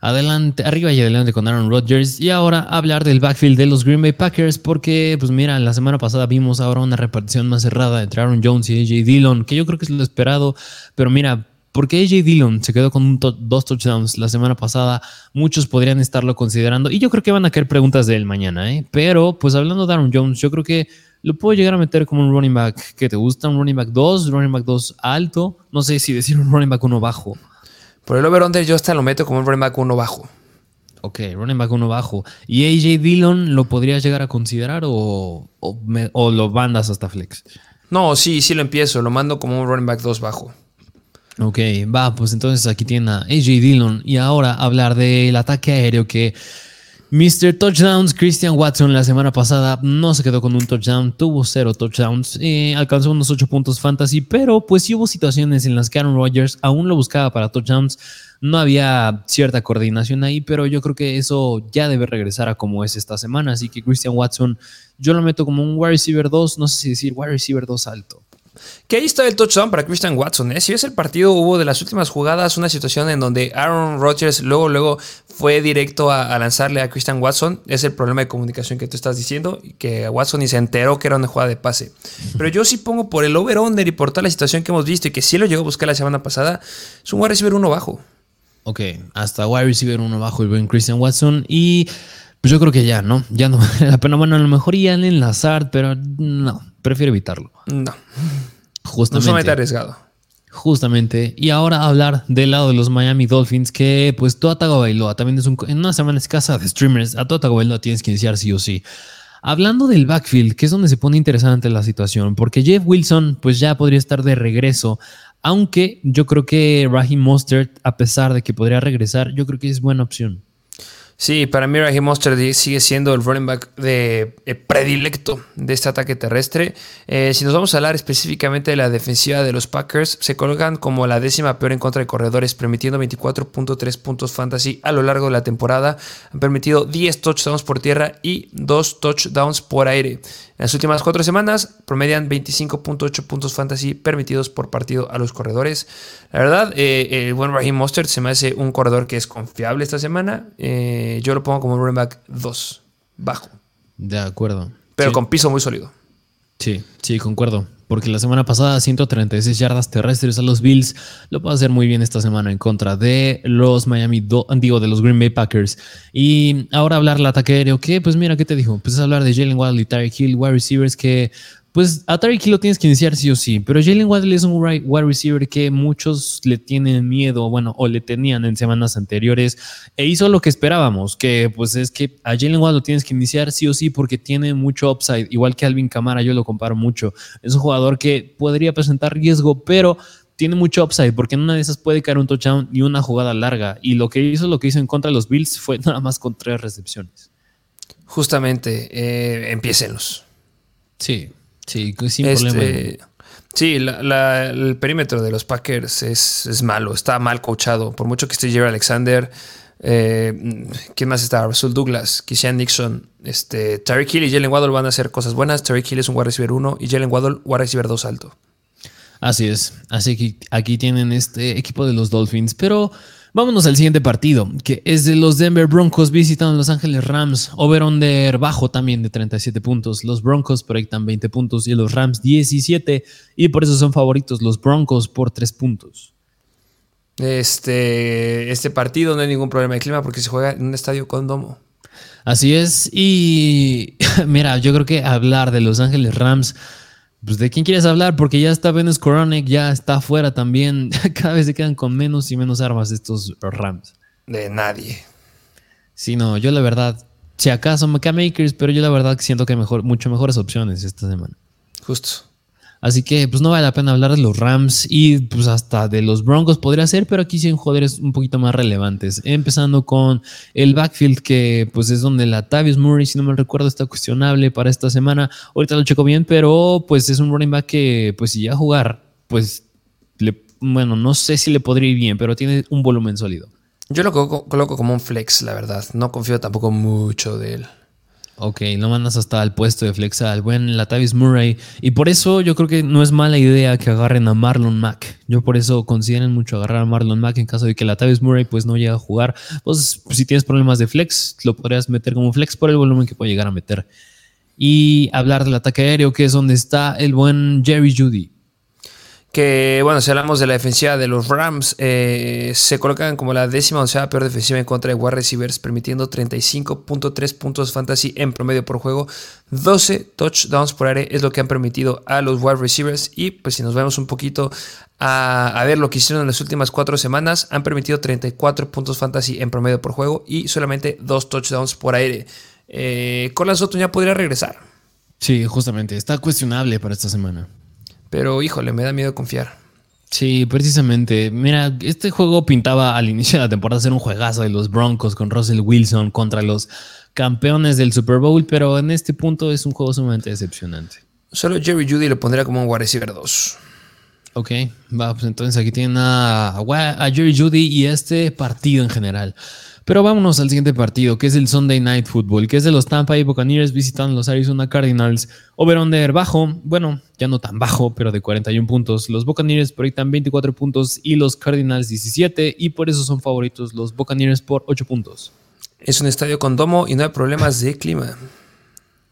Adelante, arriba y adelante con Aaron Rodgers. Y ahora hablar del backfield de los Green Bay Packers, porque, pues mira, la semana pasada vimos ahora una repartición más cerrada entre Aaron Jones y AJ Dillon, que yo creo que es lo esperado. Pero mira, porque AJ Dillon se quedó con un to- dos touchdowns la semana pasada, muchos podrían estarlo considerando. Y yo creo que van a caer preguntas de él mañana, ¿eh? Pero, pues hablando de Aaron Jones, yo creo que lo puedo llegar a meter como un running back que te gusta, un running back 2, running back 2 alto. No sé si decir un running back 1 bajo. Por el over-under yo hasta lo meto como un running back uno bajo. Ok, running back uno bajo. ¿Y AJ Dillon lo podrías llegar a considerar o, o, me- o lo bandas hasta flex? No, sí, sí lo empiezo. Lo mando como un running back 2 bajo. Ok, va, pues entonces aquí tienen a AJ Dillon. Y ahora hablar del ataque aéreo que Mr. Touchdowns, Christian Watson la semana pasada no se quedó con un touchdown, tuvo cero touchdowns, eh, alcanzó unos 8 puntos fantasy, pero pues sí hubo situaciones en las que Aaron Rodgers aún lo buscaba para touchdowns. No había cierta coordinación ahí, pero yo creo que eso ya debe regresar a como es esta semana. Así que Christian Watson, yo lo meto como un wide receiver 2, no sé si decir wide receiver 2 alto. Que ahí está el touchdown para Christian Watson. ¿eh? Si ves el partido, hubo de las últimas jugadas una situación en donde Aaron Rodgers luego, luego fue directo a, lanzarle a Christian Watson. Es el problema de comunicación que tú estás diciendo. Que Watson ni se enteró que era una jugada de pase. Pero yo sí pongo por el over-under y por toda la situación que hemos visto y que sí lo llegó a buscar la semana pasada. Es un wide receiver uno bajo. Ok, hasta wide receiver uno bajo el buen Christian Watson. Y pues yo creo que ya, ¿no? Ya no vale la pena. Bueno, a lo mejor ya en Lazard, pero no, prefiero evitarlo. No, no Justamente. mete arriesgado. Justamente. Y ahora hablar del lado de los Miami Dolphins, que pues Tua Tagovailoa también es un, en una semana escasa de streamers, a Tua Tagovailoa tienes que iniciar sí o sí. Hablando del backfield, que es donde se pone interesante la situación, porque Jeff Wilson pues ya podría estar de regreso, aunque yo creo que Raheem Mostert, a pesar de que podría regresar, yo creo que es buena opción. Sí, para mí Raheem Mostert sigue siendo el running back de, eh, predilecto de este ataque terrestre. Eh, si nos vamos a hablar específicamente de la defensiva de los Packers, se colocan como la décima peor en contra de corredores, permitiendo 24.3 puntos fantasy a lo largo de la temporada. Han permitido 10 touchdowns por tierra y 2 touchdowns por aire. En las últimas cuatro semanas promedian 25.8 puntos fantasy permitidos por partido a los corredores. La verdad, eh, el buen Raheem Mostert se me hace un corredor que es confiable esta semana. Eh, yo lo pongo como un running back 2, bajo, De acuerdo. pero Sí. con piso muy sólido. Sí, sí, concuerdo. Porque la semana pasada 136 yardas terrestres a los Bills lo puede hacer muy bien esta semana en contra de los Miami, Do- digo, de los Green Bay Packers. Y ahora hablar del ataque aéreo, que pues mira, ¿qué te dijo? Pues es hablar de Jalen Waddle y Tyreek Hill, wide receivers que Pues a Tyreek lo tienes que iniciar sí o sí, pero Jalen Waddle es un wide receiver que muchos le tienen miedo, bueno, o le tenían en semanas anteriores, e hizo lo que esperábamos, que pues es que a Jalen Waddle lo tienes que iniciar sí o sí porque tiene mucho upside, igual que Alvin Kamara, yo lo comparo mucho. Es un jugador que podría presentar riesgo, pero tiene mucho upside porque en una de esas puede caer un touchdown y una jugada larga, y lo que hizo, lo que hizo en contra de los Bills fue nada más con tres recepciones. Justamente, eh, empiécenlos. Sí. Sí, sin este, problema. Sí, el perímetro de los Packers es, malo, está mal coachado. Por mucho que esté Jerry Alexander, eh, ¿quién más está? Russell Douglas, Kishan Nixon, este, Tyreek Hill y Jalen Waddle van a hacer cosas buenas. Tyreek Hill es un wide receiver 1 y Jalen Waddle wide receiver 2 alto. Así es, así que aquí tienen este equipo de los Dolphins, pero Vámonos al siguiente partido, que es de los Denver Broncos visitando Los Ángeles Rams. Over-under bajo también de 37 puntos. Los Broncos proyectan 20 puntos y los Rams 17. Y por eso son favoritos los Broncos por 3 puntos. Este, este partido no hay ningún problema de clima porque se juega en un estadio con domo. Así es. Y mira, yo creo que hablar de Los Ángeles Rams pues de quién quieres hablar, porque ya está Venus Koronic, ya está afuera también. Cada vez se quedan con menos y menos armas estos Rams. De nadie. Sí, no, yo la verdad, si acaso me Makers, pero yo la verdad siento que hay mejor, mucho mejores opciones esta semana. Justo. Así que pues no vale la pena hablar de los Rams y pues hasta de los Broncos podría ser, pero aquí sí hay jugadores un poquito más relevantes. Empezando con el backfield que pues es donde la Tavius Murray, si no me recuerdo, está cuestionable para esta semana. Ahorita lo checo bien, pero pues es un running back que pues si ya jugar, pues le, bueno, no sé si le podría ir bien, pero tiene un volumen sólido. Yo lo coloco como un flex, la verdad. No confío tampoco mucho de él. Ok, lo mandas hasta el puesto de flexa al buen Latavius Murray. Y por eso yo creo que no es mala idea que agarren a Marlon Mack. Yo por eso consideren mucho agarrar a Marlon Mack en caso de que Latavius Murray pues no llegue a jugar. Pues si tienes problemas de flex, lo podrías meter como flex por el volumen que puede llegar a meter. Y hablar del ataque aéreo, que es donde está el buen Jerry Judy que, bueno, si hablamos de la defensiva de los Rams, eh, se colocan como la décima onceava peor defensiva en contra de wide receivers, permitiendo 35.3 puntos fantasy en promedio por juego. 12 touchdowns por aire es lo que han permitido a los wide receivers. Y pues si nos vemos un poquito a, ver lo que hicieron en las últimas cuatro semanas, han permitido 34 puntos fantasy en promedio por juego y solamente 2 touchdowns por aire. Eh, Colan ya podría regresar. Sí, justamente, está cuestionable para esta semana. Pero híjole, me da miedo confiar. Sí, precisamente. Mira, este juego pintaba al inicio de la temporada ser un juegazo de los Broncos con Russell Wilson contra los campeones del Super Bowl, pero en este punto es un juego sumamente decepcionante. Solo Jerry Judy lo pondría como un wide receiver 2. Ok, va, pues entonces aquí tienen a, a Jerry Judy y este partido en general. Pero vámonos al siguiente partido, que es el Sunday Night Football, que es de los Tampa Bay Buccaneers visitando los Arizona Cardinals. Over-under bajo, bueno, ya no tan bajo, pero de 41 puntos. Los Buccaneers proyectan 24 puntos y los Cardinals 17, y por eso son favoritos los Buccaneers por 8 puntos. Es un estadio con domo y no hay problemas de clima.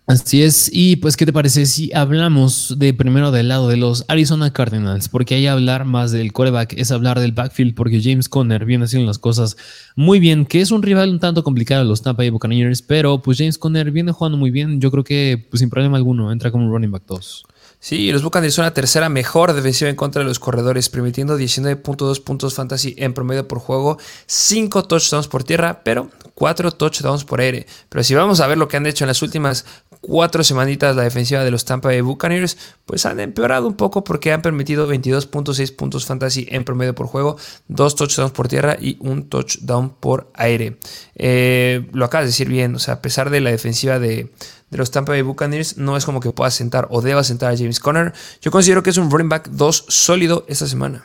Así es, y pues, ¿qué te parece si hablamos de primero del lado de los Arizona Cardinals? Porque ahí hablar más del coreback es hablar del backfield, porque James Conner viene haciendo las cosas muy bien, que es un rival un tanto complicado los Tampa Bay Buccaneers, pero pues James Conner viene jugando muy bien, yo creo que pues, sin problema alguno entra como un running back 2. Sí, los Buccaneers son la tercera mejor defensiva en contra de los corredores, permitiendo 19.2 puntos fantasy en promedio por juego, 5 touchdowns por tierra, pero 4 touchdowns por aire. Pero si vamos a ver lo que han hecho en las últimas cuatro semanitas la defensiva de los Tampa Bay Buccaneers, pues han empeorado un poco porque han permitido 22.6 puntos fantasy en promedio por juego, 2 touchdowns por tierra y un touchdown por aire. Eh, lo acabas de decir bien, o sea, a pesar de la defensiva de de los Tampa Bay Buccaneers no es como que pueda sentar o deba sentar a James Conner. Yo considero que es un running back 2 sólido esta semana.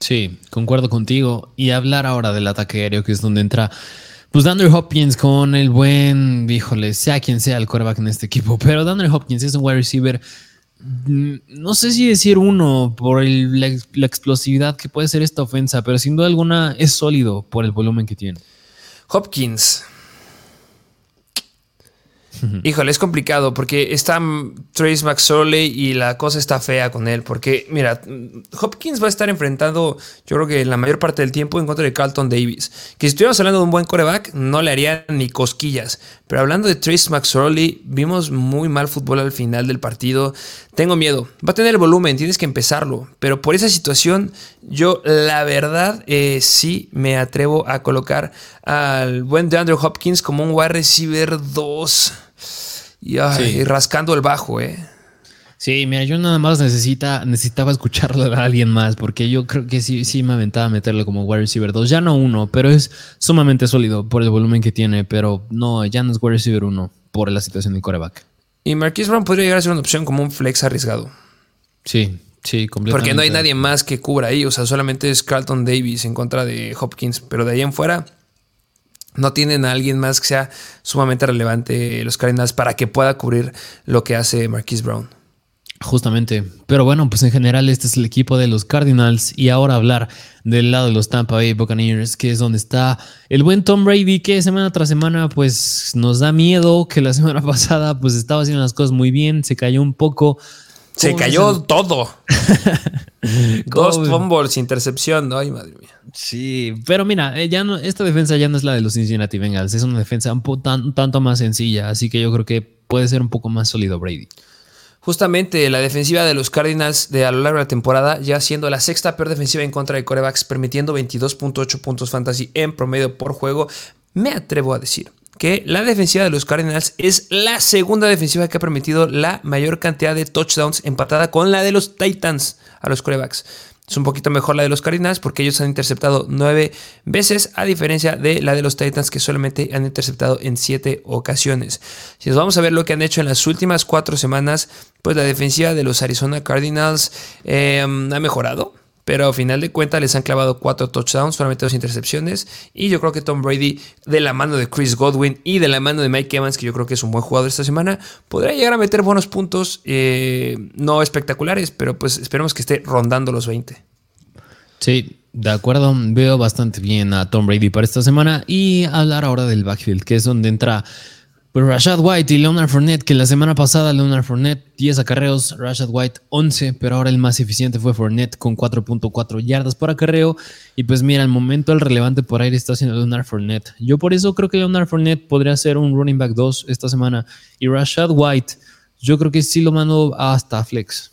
Sí, concuerdo contigo. Y hablar ahora del ataque aéreo, que es donde entra pues Dandre Hopkins con el buen, híjole, sea quien sea el quarterback en este equipo, pero Dandre Hopkins es un wide receiver, mm, no sé si decir uno por la, explosividad que puede ser esta ofensa, pero sin duda alguna es sólido por el volumen que tiene. Hopkins, Híjole, es complicado porque está Trace McSorley y la cosa está fea con él. Porque, mira, Hopkins va a estar enfrentando, yo creo que la mayor parte del tiempo en contra de Carlton Davis. Que si estuviéramos hablando de un buen coreback, no le haría ni cosquillas. Pero hablando de Trace McSorley, vimos muy mal fútbol al final del partido. Tengo miedo. Va a tener el volumen, tienes que empezarlo. Pero por esa situación, yo la verdad eh, sí me atrevo a colocar al buen DeAndre Hopkins como un wide receiver 2. Y, rascando el bajo, ¿eh? Sí, mira, yo nada más necesita, necesitaba escucharlo a alguien más, porque yo creo que sí, sí me aventaba meterlo como wide receiver 2. Ya no uno, pero es sumamente sólido por el volumen que tiene, pero no, ya no es wide receiver 1 por la situación de coreback. Y Marquis Brown podría llegar a ser una opción como un flex arriesgado. Sí, sí, completamente. Porque no hay nadie más que cubra ahí, o sea, solamente es Carlton Davis en contra de Hopkins, pero de ahí en fuera no tienen a alguien más que sea sumamente relevante los Cardinals para que pueda cubrir lo que hace Marquise Brown. Justamente. Pero bueno, pues en general este es el equipo de los Cardinals y ahora hablar del lado de los Tampa Bay Buccaneers, que es donde está el buen Tom Brady, que semana tras semana pues nos da miedo, que la semana pasada pues estaba haciendo las cosas muy bien, se cayó un poco, se cayó todo. Dos fumbles, intercepción. Ay, madre mía. Sí, pero mira, eh, ya no, esta defensa ya no es la de los Cincinnati Bengals. Es una defensa un, tanto más sencilla. Así que yo creo que puede ser un poco más sólido Brady. Justamente la defensiva de los Cardinals de a lo largo de la temporada, ya siendo la sexta peor defensiva en contra de corebacks, permitiendo 22.8 puntos fantasy en promedio por juego, me atrevo a decir que la defensiva de los Cardinals es la segunda defensiva que ha permitido la mayor cantidad de touchdowns empatada con la de los Titans a los corebacks. Es un poquito mejor la de los Cardinals porque ellos han interceptado nueve veces, a diferencia de la de los Titans que solamente han interceptado en siete ocasiones. Si nos vamos a ver lo que han hecho en las últimas cuatro semanas, pues la defensiva de los Arizona Cardinals eh, ha mejorado. Pero al final de cuentas les han clavado cuatro touchdowns, solamente dos intercepciones. Y yo creo que Tom Brady, de la mano de Chris Godwin y de la mano de Mike Evans, que yo creo que es un buen jugador esta semana, podrá llegar a meter buenos puntos, eh, no espectaculares, pero pues esperemos que esté rondando los 20. Sí, de acuerdo, veo bastante bien a Tom Brady para esta semana y hablar ahora del backfield, que es donde entra pues Rashad White y Leonard Fournette, que la semana pasada Leonard Fournette 10 acarreos, Rashad White 11, pero ahora el más eficiente fue Fournette con 4.4 yardas por acarreo. Y pues mira, el momento el relevante por aire está haciendo Leonard Fournette. Yo por eso creo que Leonard Fournette podría ser un running back 2 esta semana. Y Rashad White, yo creo que sí lo mando hasta flex.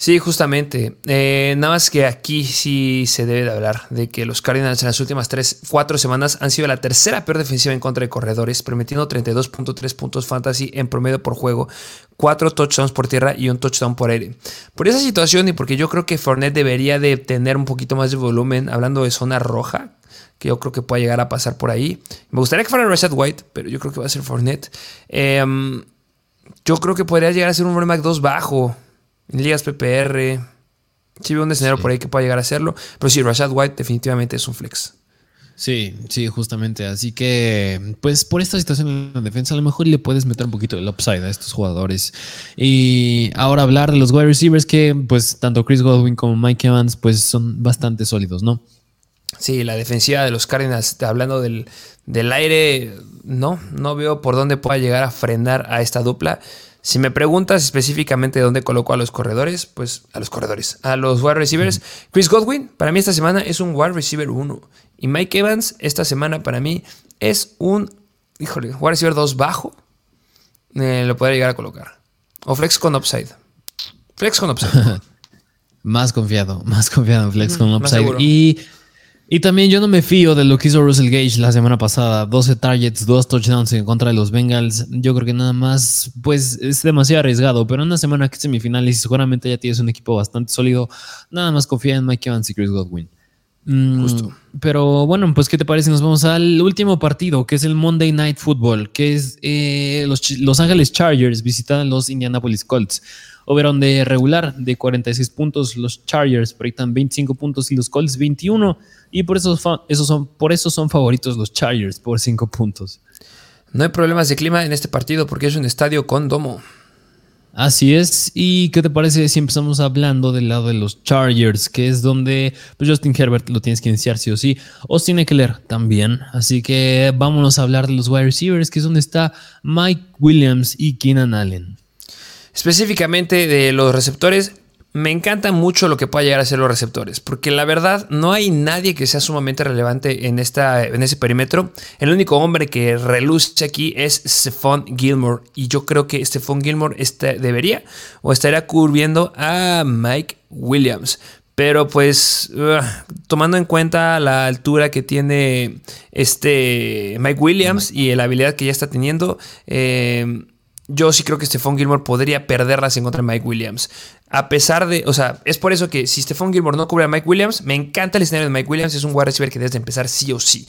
Sí, justamente. Eh, nada más que aquí sí se debe de hablar de que los Cardinals en las últimas 3, 4 semanas han sido la tercera peor defensiva en contra de corredores, permitiendo 32.3 puntos fantasy en promedio por juego, 4 touchdowns por tierra y un touchdown por aire. Por esa situación y porque yo creo que Fournette debería de tener un poquito más de volumen, hablando de zona roja, que yo creo que pueda llegar a pasar por ahí. Me gustaría que fuera Rashad White, pero yo creo que va a ser Fournette. Em, yo creo que podría llegar a ser un running back 2 bajo ligas PPR. Sí veo un escenario por ahí que pueda llegar a hacerlo. Pero sí, Rashad White definitivamente es un flex. Sí, sí, justamente. Así que, pues por esta situación en la defensa, a lo mejor le puedes meter un poquito el upside a estos jugadores. Y ahora hablar de los wide receivers que, pues, tanto Chris Godwin como Mike Evans, pues son bastante sólidos, ¿no? Sí, la defensiva de los Cardinals, hablando del, del aire, no, no veo por dónde pueda llegar a frenar a esta dupla. Si me preguntas específicamente dónde coloco a los corredores, pues a los corredores, a los wide receivers. Chris Godwin, para mí esta semana es un wide receiver 1. Y Mike Evans, esta semana para mí es un, híjole, wide receiver 2 bajo. Eh, lo podría llegar a colocar. O flex con upside. Flex con upside. más confiado, más confiado en flex con upside. Y y también yo no me fío de lo que hizo Russell Gage la semana pasada. 12 targets, 2 touchdowns en contra de los Bengals. Yo creo que nada más, pues es demasiado arriesgado. Pero en una semana que es semifinales y seguramente ya tienes un equipo bastante sólido, nada más confía en Mike Evans y Chris Godwin. Mm, Justo. Pero bueno, pues ¿qué te parece? Nos vamos al último partido, que es el Monday Night Football, que es eh, los Los Ángeles Chargers visitan los Indianapolis Colts. Overon de regular de 46 puntos, los Chargers proyectan 25 puntos y los Colts 21. Y por eso, son, por eso son favoritos los Chargers, por 5 puntos. No hay problemas de clima en este partido porque es un estadio con domo. Así es. ¿Y qué te parece si empezamos hablando del lado de los Chargers, que es donde pues, Justin Herbert lo tienes que iniciar sí o sí, Austin Eckler también. Así que vámonos a hablar de los wide receivers, que es donde está Mike Williams y Keenan Allen. Específicamente de los receptores, me encanta mucho lo que pueda llegar a ser los receptores, porque la verdad no hay nadie que sea sumamente relevante en, esta, en ese perímetro. El único hombre que reluce aquí es Stephon Gilmore, y yo creo que Stephon Gilmore este, debería o estaría cubriendo a Mike Williams. Pero pues tomando en cuenta la altura que tiene este Mike Williams y la habilidad que ya está teniendo, eh, yo sí creo que Stephon Gilmore podría perderlas en contra de Mike Williams. A pesar de, o sea, es por eso que si Stephon Gilmore no cubre a Mike Williams, me encanta el escenario de Mike Williams, es un wide receiver que debes de empezar sí o sí.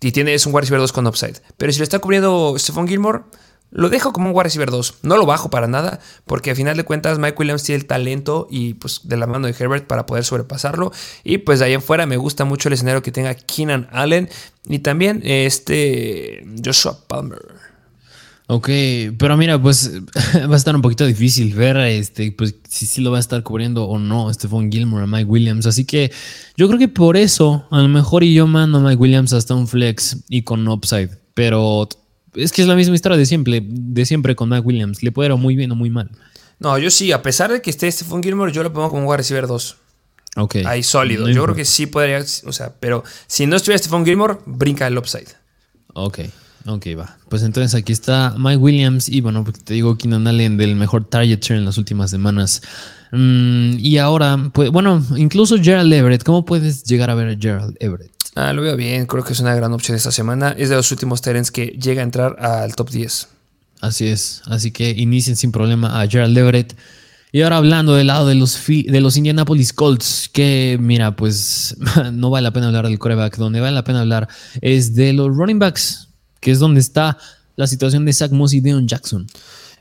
Y tiene, es un wide receiver 2 con upside. Pero si lo está cubriendo Stephon Gilmore, lo dejo como un wide receiver 2. No lo bajo para nada, porque a final de cuentas Mike Williams tiene el talento y pues de la mano de Herbert para poder sobrepasarlo. Y pues de ahí en fuera me gusta mucho el escenario que tenga Keenan Allen y también este Joshua Palmer. Ok, pero mira, pues va a estar un poquito difícil ver este, pues, si sí lo va a estar cubriendo o no Stephon Gilmore a Mike Williams. Así que yo creo que por eso, a lo mejor y yo mando a Mike Williams hasta un flex y con upside. Pero es que es la misma historia de siempre, de siempre con Mike Williams. Le puede ir muy bien o muy mal. No, yo sí, a pesar de que esté Stephon Gilmore, yo lo pongo como un receiver 2. Ok. Ahí sólido. yo creo que sí podría, o sea, pero si no estuviera Stephon Gilmore, brinca el upside. Ok. Ok, va. Pues entonces aquí está Mike Williams y bueno, pues te digo Keenan Allen del mejor target share en las últimas semanas. Mm, y ahora, pues bueno, incluso Gerald Everett. ¿Cómo puedes llegar a ver a Gerald Everett? Ah, lo veo bien, creo que es una gran opción esta semana. Es de los últimos Terens que llega a entrar al top 10. Así es, así que inicien sin problema a Gerald Everett. Y ahora hablando del lado de los, de los Indianapolis Colts, que mira, pues no vale la pena hablar del coreback, donde vale la pena hablar es de los running backs que es donde está la situación de Zach Moss y Deon Jackson.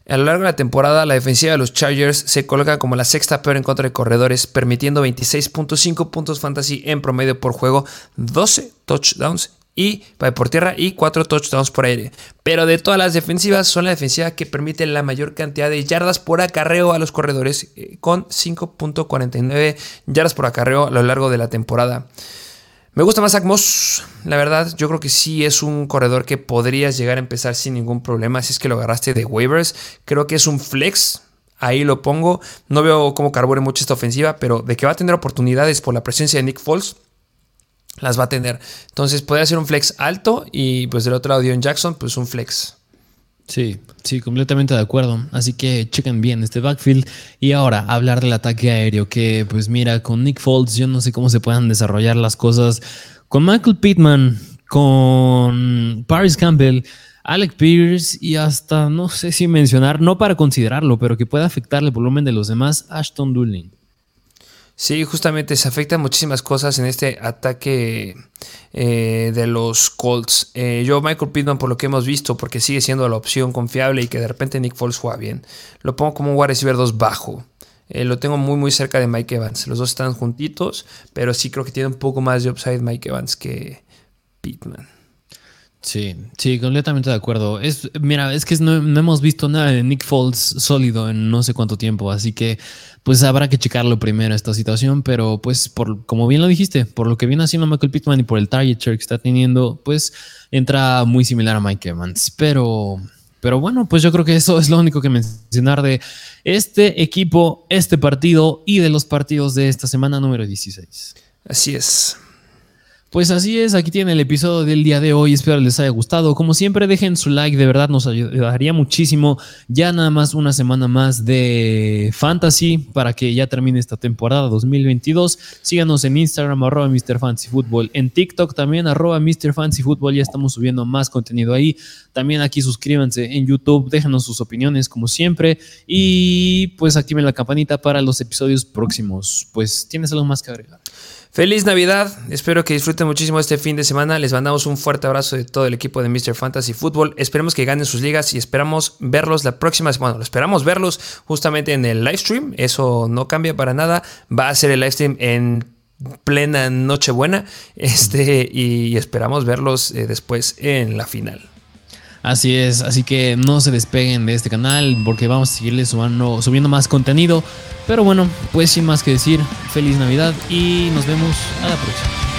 A lo largo de la temporada, la defensiva de los Chargers se coloca como la sexta peor en contra de corredores, permitiendo 26.5 puntos fantasy en promedio por juego, 12 touchdowns y por tierra y 4 touchdowns por aire. Pero de todas las defensivas, son la defensiva que permite la mayor cantidad de yardas por acarreo a los corredores, eh, con 5.49 yardas por acarreo a lo largo de la temporada. Me gusta más Zach la verdad. Yo creo que sí es un corredor que podrías llegar a empezar sin ningún problema. Si es que lo agarraste de waivers, creo que es un flex. Ahí lo pongo. No veo cómo carbure mucho esta ofensiva, pero de que va a tener oportunidades por la presencia de Nick Foles, las va a tener. Entonces podría ser un flex alto y pues del otro lado Dion Jackson, pues un flex. Sí, sí, completamente de acuerdo. Así que chequen bien este backfield. Y ahora, hablar del ataque aéreo, que pues mira, con Nick Foles yo no sé cómo se puedan desarrollar las cosas. Con Michael Pittman, con Paris Campbell, Alec Pierce y hasta, no sé si mencionar, no para considerarlo, pero que pueda afectar el volumen de los demás, Ashton Dulling. Sí, justamente se afectan muchísimas cosas en este ataque eh, de los Colts. Eh, yo, Michael Pittman, por lo que hemos visto, porque sigue siendo la opción confiable y que de repente Nick Foles juega bien, lo pongo como un wide receiver 2 bajo. Eh, lo tengo muy, muy cerca de Mike Evans. Los dos están juntitos, pero sí creo que tiene un poco más de upside Mike Evans que Pittman. Sí, sí, completamente de acuerdo. Es, mira, es que no, hemos visto nada de Nick Foles sólido en no sé cuánto tiempo, así que pues habrá que checarlo primero esta situación, pero pues por como bien lo dijiste, por lo que viene haciendo Michael Pittman y por el target share que está teniendo, pues entra muy similar a Mike Evans, pero pero bueno, pues yo creo que eso es lo único que mencionar de este equipo, este partido y de los partidos de esta semana número 16. Así es. Pues así es, aquí tiene el episodio del día de hoy, espero les haya gustado. Como siempre, dejen su like, de verdad nos ayudaría muchísimo. Ya nada más una semana más de fantasy para que ya termine esta temporada 2022. Síganos en Instagram, arroba Mr. en TikTok también, arroba Mr. ya estamos subiendo más contenido ahí. También aquí suscríbanse en YouTube, déjenos sus opiniones como siempre y pues activen la campanita para los episodios próximos. Pues, ¿tienes algo más que agregar? Feliz Navidad, espero que disfruten muchísimo este fin de semana. Les mandamos un fuerte abrazo de todo el equipo de Mr. Fantasy Football. Esperemos que ganen sus ligas y esperamos verlos la próxima semana. Bueno, esperamos verlos justamente en el live stream. Eso no cambia para nada. Va a ser el live stream en plena Nochebuena. Este, y esperamos verlos eh, después en la final. Así es, así que no se despeguen de este canal porque vamos a seguirles subiendo, subiendo más contenido. Pero bueno, pues sin más que decir, feliz Navidad y nos vemos a la próxima.